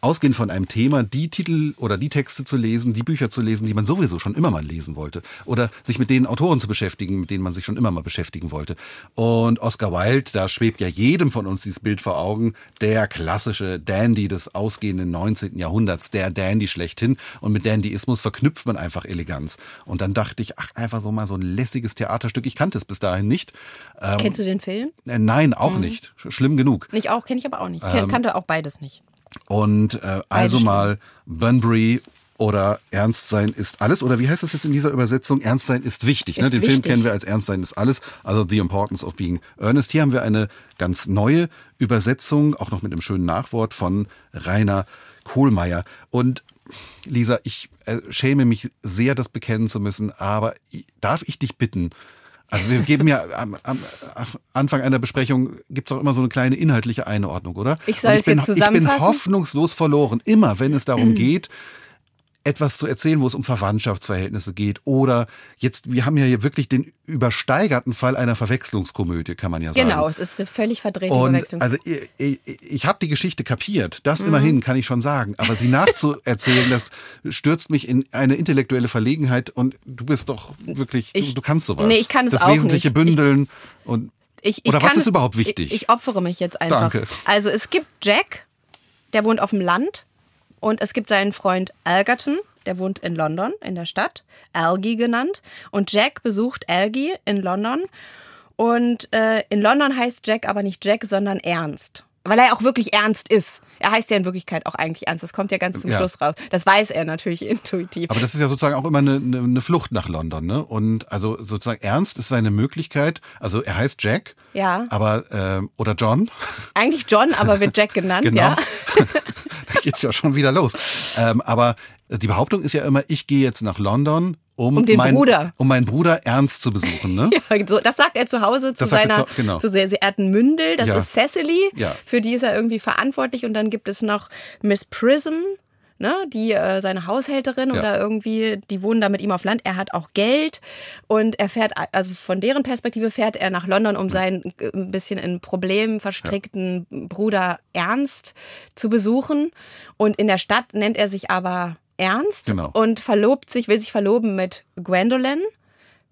ausgehend von einem Thema, die Titel oder die Texte zu lesen, die Bücher zu lesen, die man sowieso schon immer mal lesen wollte. Oder sich mit den Autoren zu beschäftigen, mit denen man sich schon immer mal beschäftigen wollte. Und Oscar Wilde, da schwebt ja jedem von uns dieses Bild vor Augen, der klassische Dandy des ausgehenden 19. Jahrhunderts, der Dandy schlechthin. Und mit Dandyismus verknüpft man einfach Eleganz. Und dann dachte ich, ach, einfach so mal so ein lässiges Theaterstück. Ich kannte es bis dahin nicht. Ähm, Kennst du den Film? äh, nein, auch nicht. Sch- Schlimm genug. Nicht auch, kenne ich aber auch nicht. Ich Ähm, kannte auch beides nicht. Und äh, also mal Bunbury oder Ernst sein ist alles. Oder wie heißt das jetzt in dieser Übersetzung? Ernst sein ist wichtig. ne? Ist Den Film wichtig. kennen wir als Ernst sein ist alles. Also The Importance of Being Earnest. Hier haben wir eine ganz neue Übersetzung, auch noch mit einem schönen Nachwort von Rainer Kohlmeier. Und Lisa, ich äh, schäme mich sehr, das bekennen zu müssen, aber darf ich dich bitten, Also wir geben ja am, am Anfang einer Besprechung gibt es auch immer so eine kleine inhaltliche Einordnung, oder? Ich soll Und es bin, jetzt Ich bin zusammenfassen? hoffnungslos verloren, immer wenn es darum geht, etwas zu erzählen, wo es um Verwandtschaftsverhältnisse geht. Oder jetzt, wir haben ja hier wirklich den übersteigerten Fall einer Verwechslungskomödie, kann man ja sagen. Genau, es ist eine völlig verdrehte Und Verwechslung. also ich, ich, ich habe die Geschichte kapiert, das Mhm. immerhin kann ich schon sagen. Aber sie nachzuerzählen, das stürzt mich in eine intellektuelle Verlegenheit. Und du bist doch wirklich, Ich- du, kannst sowas. Nee, ich kann es das auch Wesentliche nicht. bündeln und Ich, ich Oder was ist es- überhaupt wichtig? Ich, ich opfere mich jetzt einfach. Danke. Also es gibt Jack, der wohnt auf dem Land und es gibt seinen Freund Algerton, der wohnt in London, in der Stadt, Algie genannt. Und Jack besucht Algie in London. Und äh, in London heißt Jack aber nicht Jack, sondern Ernst. Weil er auch wirklich ernst ist. Er heißt ja in Wirklichkeit auch eigentlich ernst. Das kommt ja ganz zum Ja. Schluss raus. Das weiß er natürlich intuitiv. Aber das ist ja sozusagen auch immer eine, eine, eine Flucht nach London, ne? Und also sozusagen Ernst ist seine Möglichkeit. Also er heißt Jack, Ja. aber ähm, oder John, Eigentlich John, aber wird Jack genannt, genau. ja. da geht's ja schon wieder los. Ähm, aber die Behauptung ist ja immer, ich gehe jetzt nach London, um, Um den meinen, Bruder. um meinen Bruder Ernst zu besuchen, ne? Ja, so, das sagt er zu Hause zu Das er seiner zu- genau. zu sehr verehrten Mündel. Das Ja. ist Cecily, Ja. für die ist er irgendwie verantwortlich. Und dann gibt es noch Miss Prism, ne, die äh, seine Haushälterin Ja. oder irgendwie, die wohnen da mit ihm auf Land. Er hat auch Geld und er fährt, also von deren Perspektive fährt er nach London, um seinen äh, ein bisschen in Problemen verstrickten Bruder Ernst zu besuchen. Und in der Stadt nennt er sich aber Ernst Genau. und verlobt sich, will sich verloben mit Gwendolyn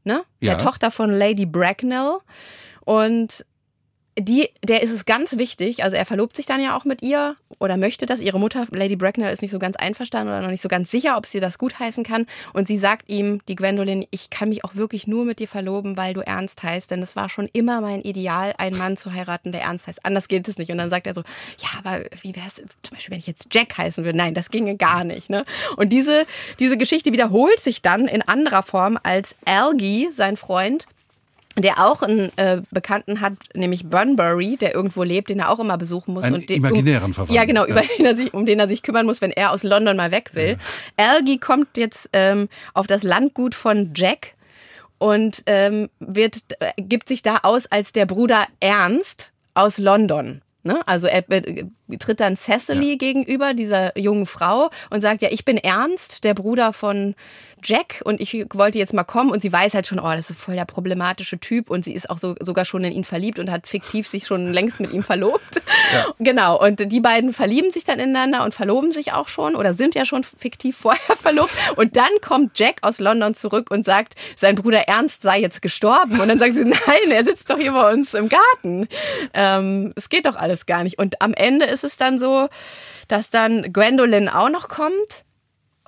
ne? Ja. der Tochter von Lady Bracknell. Und die, der ist es ganz wichtig, also er verlobt sich dann ja auch mit ihr oder möchte das. Ihre Mutter, Lady Bracknell, ist nicht so ganz einverstanden oder noch nicht so ganz sicher, ob sie das gutheißen kann. Und sie sagt ihm, die Gwendolyn, ich kann mich auch wirklich nur mit dir verloben, weil du ernst heißt, denn es war schon immer mein Ideal, einen Mann zu heiraten, der ernst heißt. Anders geht es nicht. Und dann sagt er so, ja, aber wie wäre es zum Beispiel, wenn ich jetzt Jack heißen würde? Nein, das ginge gar nicht. Ne? Und diese, diese Geschichte wiederholt sich dann in anderer Form, als Algie, sein Freund, der auch einen äh, Bekannten hat, nämlich Bunbury, der irgendwo lebt, den er auch immer besuchen muss. Einen und den, imaginären um, Verwandten, Ja, genau, ja. über den er sich, um den er sich kümmern muss, wenn er aus London mal weg will. Algie kommt jetzt ähm, auf das Landgut von Jack und ähm, wird, äh, gibt sich da aus als der Bruder Ernst aus London. Ne? Also er äh, tritt dann Cecily gegenüber, dieser jungen Frau, und sagt, ja, ich bin Ernst, der Bruder von Jack und ich wollte jetzt mal kommen. Und sie weiß halt schon, oh, das ist voll der problematische Typ. Und sie ist auch so, sogar schon in ihn verliebt und hat fiktiv sich schon längst mit ihm verlobt. Genau, und die beiden verlieben sich dann ineinander und verloben sich auch schon oder sind ja schon fiktiv vorher verlobt. Und dann kommt Jack aus London zurück und sagt, sein Bruder Ernst sei jetzt gestorben. Und dann sagt sie, nein, er sitzt doch hier bei uns im Garten. Ähm, es geht doch alles gar nicht. Und am Ende ist es dann so, dass dann Gwendolyn auch noch kommt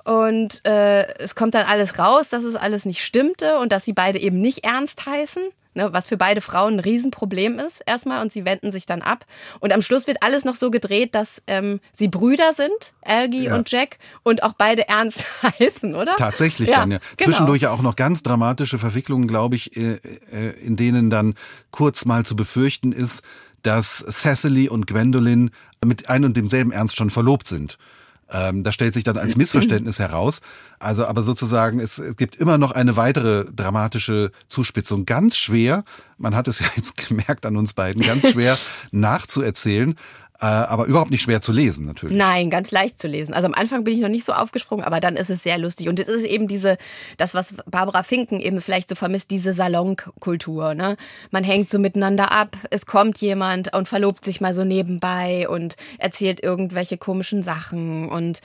und äh, es kommt dann alles raus, dass es alles nicht stimmte und dass sie beide eben nicht ernst heißen, ne, was für beide Frauen ein Riesenproblem ist erstmal und sie wenden sich dann ab. Und am Schluss wird alles noch so gedreht, dass ähm, sie Brüder sind, Algie Ja. und Jack, und auch beide ernst heißen, oder? Tatsächlich Ja, dann, ja. genau. Zwischendurch ja auch noch ganz dramatische Verwicklungen, glaube ich, äh, äh, in denen dann kurz mal zu befürchten ist, dass Cecily und Gwendolyn mit ein und demselben Ernst schon verlobt sind. Ähm, das stellt sich dann als Missverständnis heraus. Also, aber sozusagen, es, es gibt immer noch eine weitere dramatische Zuspitzung. Ganz schwer, man hat es ja jetzt gemerkt an uns beiden, ganz schwer nachzuerzählen, äh, aber überhaupt nicht schwer zu lesen natürlich. Nein, ganz leicht zu lesen. Also am Anfang bin ich noch nicht so aufgesprungen, aber dann ist es sehr lustig. Und es ist eben diese, das, was Barbara Finken eben vielleicht so vermisst, diese Salonkultur. Ne? Man hängt so miteinander ab, es kommt jemand und verlobt sich mal so nebenbei und erzählt irgendwelche komischen Sachen und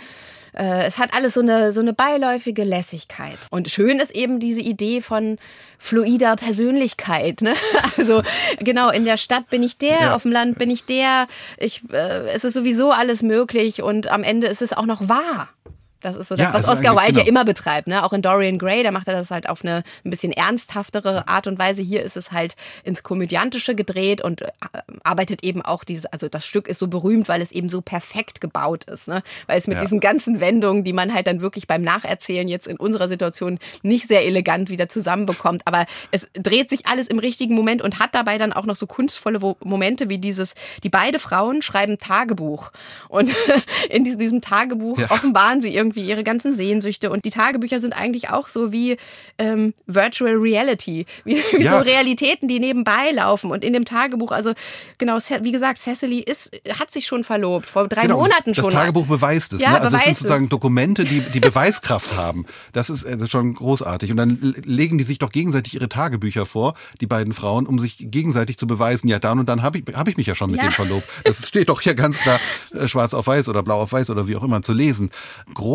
äh, es hat alles so eine, so eine beiläufige Lässigkeit. Und schön ist eben diese Idee von fluider Persönlichkeit. Ne? Also genau, in der Stadt bin ich der, Ja. auf dem Land bin ich der. Ich, äh, es ist sowieso alles möglich und am Ende ist es auch noch wahr. Das ist so das, Ja, was also Oscar Wilde ja genau. immer betreibt. Ne? Auch in Dorian Gray, da macht er das halt auf eine ein bisschen ernsthaftere Art und Weise. Hier ist es halt ins Komödiantische gedreht und äh, arbeitet eben auch diese, also das Stück ist so berühmt, weil es eben so perfekt gebaut ist. Ne? Weil es mit Ja. diesen ganzen Wendungen, die man halt dann wirklich beim Nacherzählen jetzt in unserer Situation nicht sehr elegant wieder zusammenbekommt. Aber es dreht sich alles im richtigen Moment und hat dabei dann auch noch so kunstvolle Momente wie dieses, die beide Frauen schreiben Tagebuch. Und in diesem, diesem Tagebuch Ja. offenbaren sie irgendwie irgendwie ihre ganzen Sehnsüchte. Und die Tagebücher sind eigentlich auch so wie ähm, Virtual Reality, wie, wie Ja. so Realitäten, die nebenbei laufen. Und in dem Tagebuch, also genau, wie gesagt, Cecily ist, hat sich schon verlobt, vor drei Genau, Monaten das schon. Tagebuch beweist es. Ja, ne? Also es sind sozusagen es. Dokumente, die die Beweiskraft haben. Das ist, äh, das ist schon großartig. Und dann legen die sich doch gegenseitig ihre Tagebücher vor, die beiden Frauen, um sich gegenseitig zu beweisen, ja, dann und dann habe ich, hab ich mich ja schon mit Ja. dem verlobt. Das steht doch hier ganz klar äh, schwarz auf weiß oder blau auf weiß oder wie auch immer zu lesen.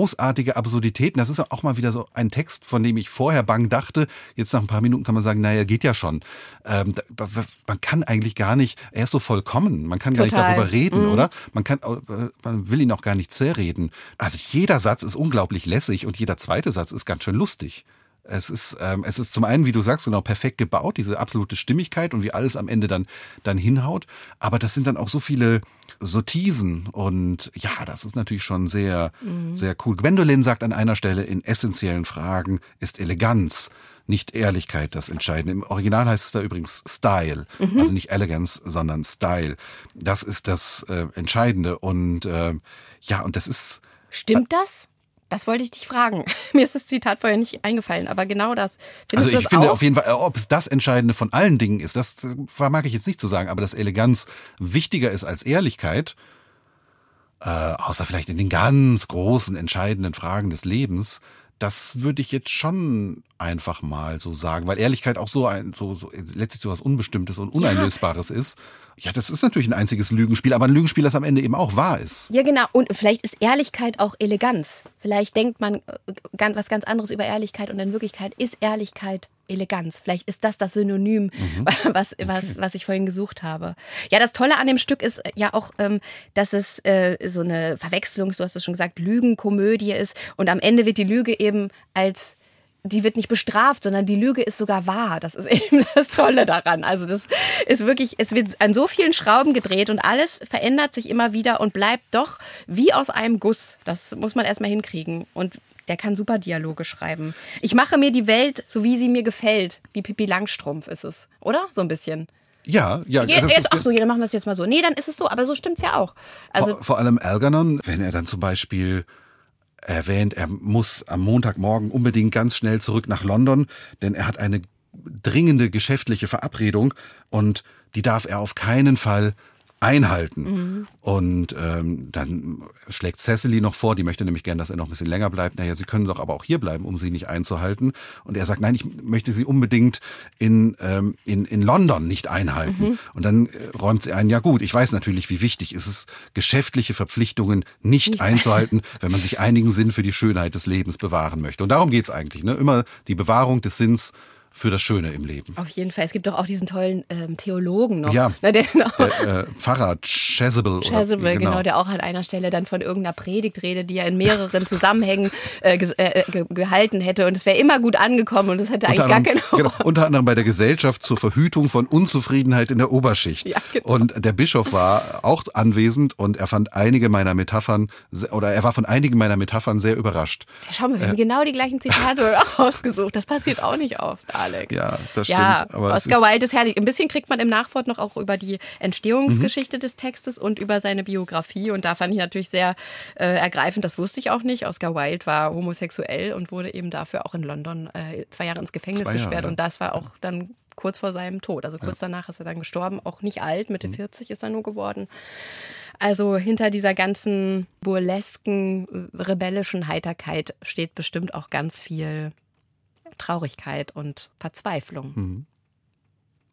Großartige Absurditäten. Das ist ja auch mal wieder so ein Text, von dem ich vorher bang dachte. Jetzt nach ein paar Minuten kann man sagen, naja, geht ja schon. Ähm, da, man kann eigentlich gar nicht, er ist so vollkommen, man kann gar nicht Total. darüber reden, oder? Man kann, äh, man will ihn auch gar nicht zerreden. Also jeder Satz ist unglaublich lässig und jeder zweite Satz ist ganz schön lustig. Es ist, ähm, es ist zum einen, wie du sagst, genau perfekt gebaut, diese absolute Stimmigkeit und wie alles am Ende dann, dann hinhaut. Aber das sind dann auch so viele Sortisen und ja, das ist natürlich schon sehr, sehr cool. Gwendolyn sagt an einer Stelle, in essentiellen Fragen ist Eleganz, nicht Ehrlichkeit das Entscheidende. Im Original heißt es da übrigens Style, also nicht Elegance, sondern Style. Das ist das äh, Entscheidende und äh, ja, und das ist Stimmt das? Das wollte ich dich fragen. Mir ist das Zitat vorher nicht eingefallen, aber genau das. Findest Also ich finde auch? auf jeden Fall, ob es das Entscheidende von allen Dingen ist, das äh, vermag ich jetzt nicht zu sagen, aber dass Eleganz wichtiger ist als Ehrlichkeit, äh, außer vielleicht in den ganz großen, entscheidenden Fragen des Lebens, das würde ich jetzt schon einfach mal so sagen, weil Ehrlichkeit auch so ein, so, so letztlich so was Unbestimmtes und Uneinlösbares ist. Ja, das ist natürlich ein einziges Lügenspiel, aber ein Lügenspiel, das am Ende eben auch wahr ist. Ja, genau. Und vielleicht ist Ehrlichkeit auch Eleganz. Vielleicht denkt man äh, ganz- was ganz anderes über Ehrlichkeit und in Wirklichkeit ist Ehrlichkeit Eleganz. Vielleicht ist das das Synonym, Mhm. was, was, was ich vorhin gesucht habe. Ja, das Tolle an dem Stück ist äh, ja auch, ähm, dass es äh, so eine Verwechslungs-, du hast es schon gesagt, Lügenkomödie ist. Und am Ende wird die Lüge eben als die wird nicht bestraft, sondern die Lüge ist sogar wahr. Das ist eben das Tolle daran. Also das ist wirklich, es wird an so vielen Schrauben gedreht und alles verändert sich immer wieder und bleibt doch wie aus einem Guss. Das muss man erstmal hinkriegen. Und der kann super Dialoge schreiben. Ich mache mir die Welt so, wie sie mir gefällt. Wie Pippi Langstrumpf ist es, oder? So ein bisschen. Ja, ja. Je, das jetzt auch so, dann machen wir es jetzt mal so. Nee, dann ist es so, aber so stimmt's ja auch. Also vor, vor allem Algernon, wenn er dann zum Beispiel erwähnt, er muss am Montagmorgen unbedingt ganz schnell zurück nach London, denn er hat eine dringende geschäftliche Verabredung und die darf er auf keinen Fall einhalten. Und ähm, dann schlägt Cecily noch vor, die möchte nämlich gern, dass er noch ein bisschen länger bleibt. Naja, sie können doch aber auch hier bleiben, um sie nicht einzuhalten. Und er sagt, nein, ich möchte sie unbedingt in, ähm, in, in London nicht einhalten. Und dann äh, räumt sie ein, ja gut, ich weiß natürlich, wie wichtig ist es, geschäftliche Verpflichtungen nicht, einzuhalten, wenn man sich einigen Sinn für die Schönheit des Lebens bewahren möchte. Und darum geht's eigentlich. Ne? Immer die Bewahrung des Sinns für das Schöne im Leben. auf jeden Fall. Es gibt doch auch diesen tollen ähm, Theologen noch. Ja. Na, der, genau. Der äh, Pfarrer Chasuble. oder- Chasuble, genau. der auch an einer Stelle dann von irgendeiner Predigt redet, die er in mehreren Zusammenhängen äh, ges- äh, ge gehalten hätte. Und es wäre immer gut angekommen und es hätte eigentlich Unter gar anderem, keine genau, unter anderem bei der Gesellschaft zur Verhütung von Unzufriedenheit in der Oberschicht. Ja, genau. Und der Bischof war auch anwesend und er fand einige meiner Metaphern, oder er war von einigen meiner Metaphern sehr überrascht. Schau mal, wir haben genau die gleichen Zitate ausgesucht. Das passiert auch nicht oft, Alex. Ja, das Ja, stimmt. Es Oscar Wilde ist herrlich. Ein bisschen kriegt man im Nachwort noch auch über die Entstehungsgeschichte des Textes und über seine Biografie. Und da fand ich natürlich sehr äh, ergreifend, das wusste ich auch nicht. Oscar Wilde war homosexuell und wurde eben dafür auch in London äh, zwei Jahre ins Gefängnis Jahre, gesperrt. ja. Und das war auch dann kurz vor seinem Tod. Also kurz danach ist er dann gestorben. Auch nicht alt, Mhm. Mitte 40 ist er nur geworden. Also hinter dieser ganzen burlesken, rebellischen Heiterkeit steht bestimmt auch ganz viel Traurigkeit und Verzweiflung. Hm.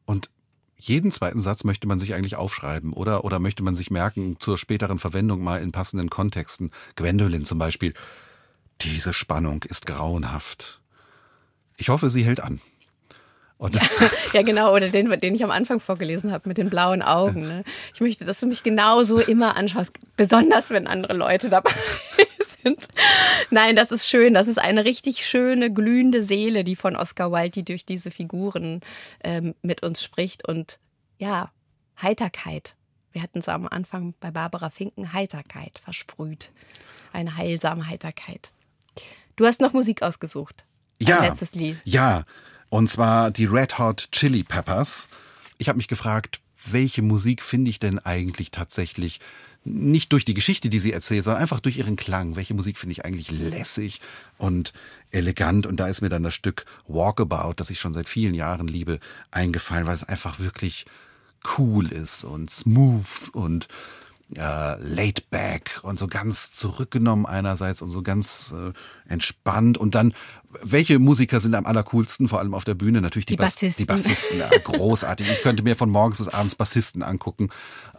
und jeden zweiten Satz möchte man sich eigentlich aufschreiben, oder? Oder möchte man sich merken, zur späteren Verwendung mal in passenden Kontexten. Gwendolyn zum Beispiel. Diese Spannung ist grauenhaft. Ich hoffe, sie hält an. Das, Ja, genau, oder den, den ich am Anfang vorgelesen habe mit den blauen Augen. Ne? Ich möchte, dass du mich genauso immer anschaust, besonders wenn andere Leute dabei sind. Nein, das ist schön. Das ist eine richtig schöne, glühende Seele, die von Oscar Wilde, die durch diese Figuren ähm, mit uns spricht. Und ja, Heiterkeit. Wir hatten es am Anfang bei Barbara Finken, Heiterkeit versprüht. Eine heilsame Heiterkeit. Du hast noch Musik ausgesucht. Ja, letztes Lied. ja. Und zwar die Red Hot Chili Peppers. ich habe mich gefragt, welche Musik finde ich denn eigentlich tatsächlich nicht durch die Geschichte, die sie erzählt, sondern einfach durch ihren Klang. Welche Musik finde ich eigentlich lässig und elegant? Und da ist mir dann das Stück Walkabout, das ich schon seit vielen Jahren liebe, eingefallen, weil es einfach wirklich cool ist und smooth und äh, laid back und so ganz zurückgenommen einerseits und so ganz äh, entspannt und dann welche Musiker sind am allercoolsten, vor allem auf der Bühne? Natürlich die, Die Bassisten. die Bassisten, ja, großartig. Ich könnte mir von morgens bis abends Bassisten angucken.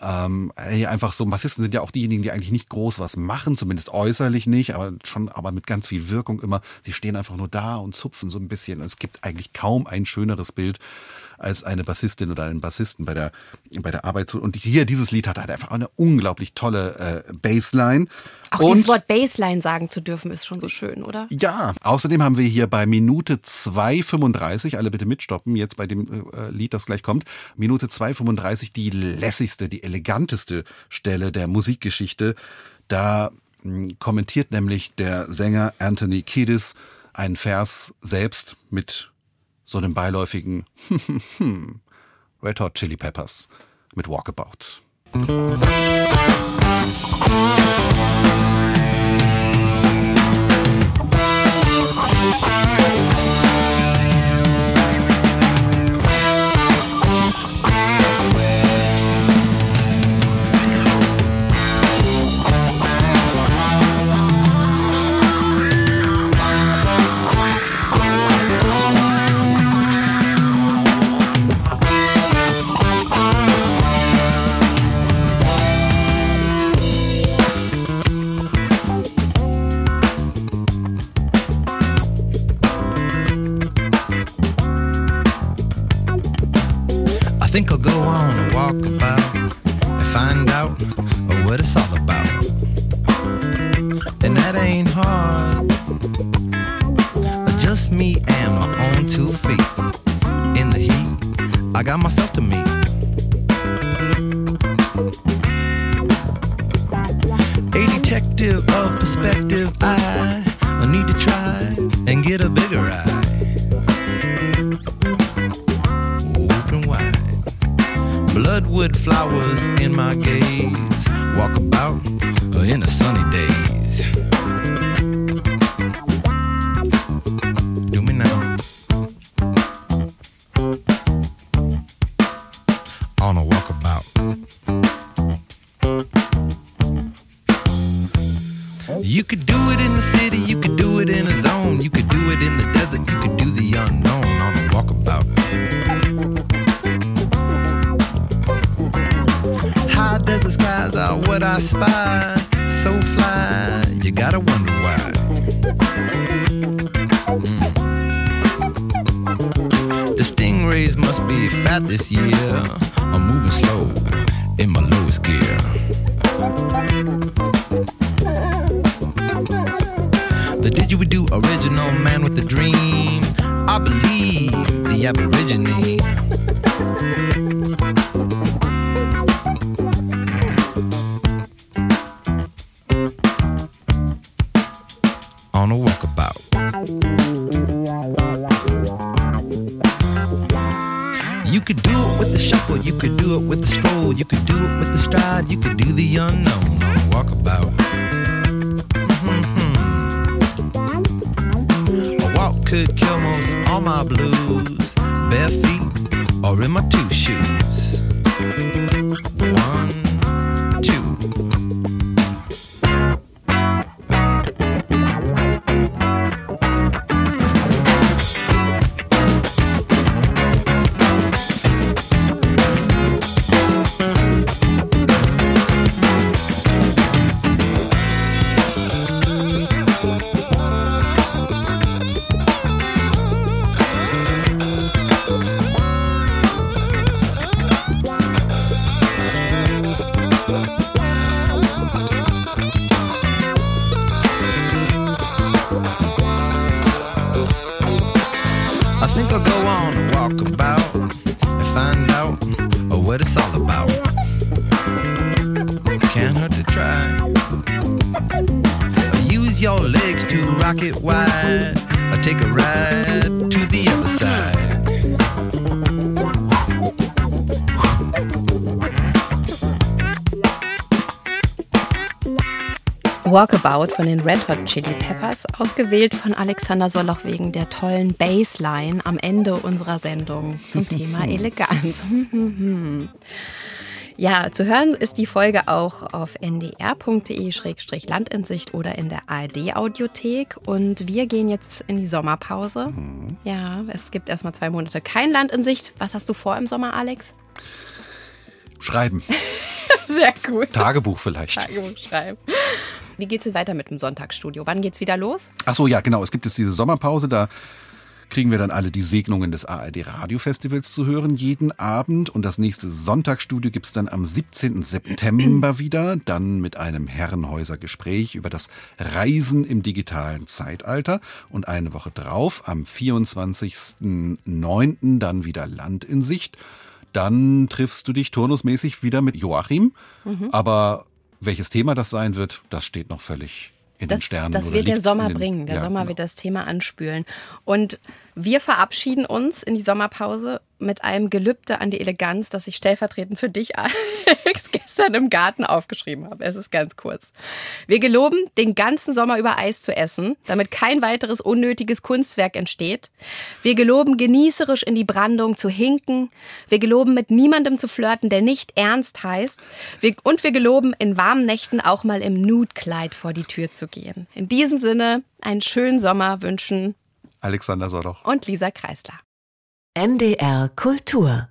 Ähm, ey, einfach so, Bassisten sind ja auch diejenigen, die eigentlich nicht groß was machen, zumindest äußerlich nicht, aber schon, aber mit ganz viel Wirkung immer. Sie stehen einfach nur da und zupfen so ein bisschen. Und es gibt eigentlich kaum ein schöneres Bild als eine Bassistin oder einen Bassisten bei der, bei der Arbeit. zu- Und hier, dieses Lied hat halt einfach eine unglaublich tolle äh, Bassline. Auch und dieses Wort Baseline sagen zu dürfen, ist schon so schön, oder? ja, außerdem haben wir hier bei Minute 2,35, alle bitte mitstoppen, jetzt bei dem äh, Lied, das gleich kommt, Minute 2,35 die lässigste, die eleganteste Stelle der Musikgeschichte. Da mh, kommentiert nämlich der Sänger Anthony Kiedis einen Vers selbst mit so einem beiläufigen Red Hot Chili Peppers mit Walkabout. I Welcome. Walkabout von den Red Hot Chili Peppers, ausgewählt von Alexander Solloch wegen der tollen Bassline am Ende unserer Sendung zum Thema Eleganz. Ja, zu hören ist die Folge auch auf ndr.de-landinsicht oder in der ARD-Audiothek. Und wir gehen jetzt in die Sommerpause. Ja, es gibt erstmal zwei Monate kein Land in Sicht. Was hast du vor im Sommer, Alex? Schreiben. Sehr gut. Tagebuch vielleicht. Tagebuch schreiben. Wie geht's denn weiter mit dem Sonntagsstudio? Wann geht's wieder los? Ach so, ja, genau. Es gibt jetzt diese Sommerpause, da kriegen wir dann alle die Segnungen des ARD Radiofestivals zu hören jeden Abend. Und das nächste Sonntagsstudio gibt's dann am 17. September wieder, dann mit einem Herrenhäuser-Gespräch über das Reisen im digitalen Zeitalter. Und eine Woche drauf, am 24.09. dann wieder Land in Sicht. Dann triffst du dich turnusmäßig wieder mit Joachim. Aber welches Thema das sein wird, das steht noch völlig in den Das, Sternen. das wird der Sommer den- bringen. Der Ja, Sommer genau. wird das Thema anspülen. Und wir verabschieden uns in die Sommerpause mit einem Gelübde an die Eleganz, das ich stellvertretend für dich, Alex, gestern im Garten aufgeschrieben habe. Es ist ganz kurz. Wir geloben, den ganzen Sommer über Eis zu essen, damit kein weiteres unnötiges Kunstwerk entsteht. Wir geloben, genießerisch in die Brandung zu hinken. Wir geloben, mit niemandem zu flirten, der nicht ernst heißt. Wir, und wir geloben, in warmen Nächten auch mal im Nude-Kleid vor die Tür zu gehen. In diesem Sinne, einen schönen Sommer wünschen Alexander Sodoch. und Lisa Kreisler. NDR Kultur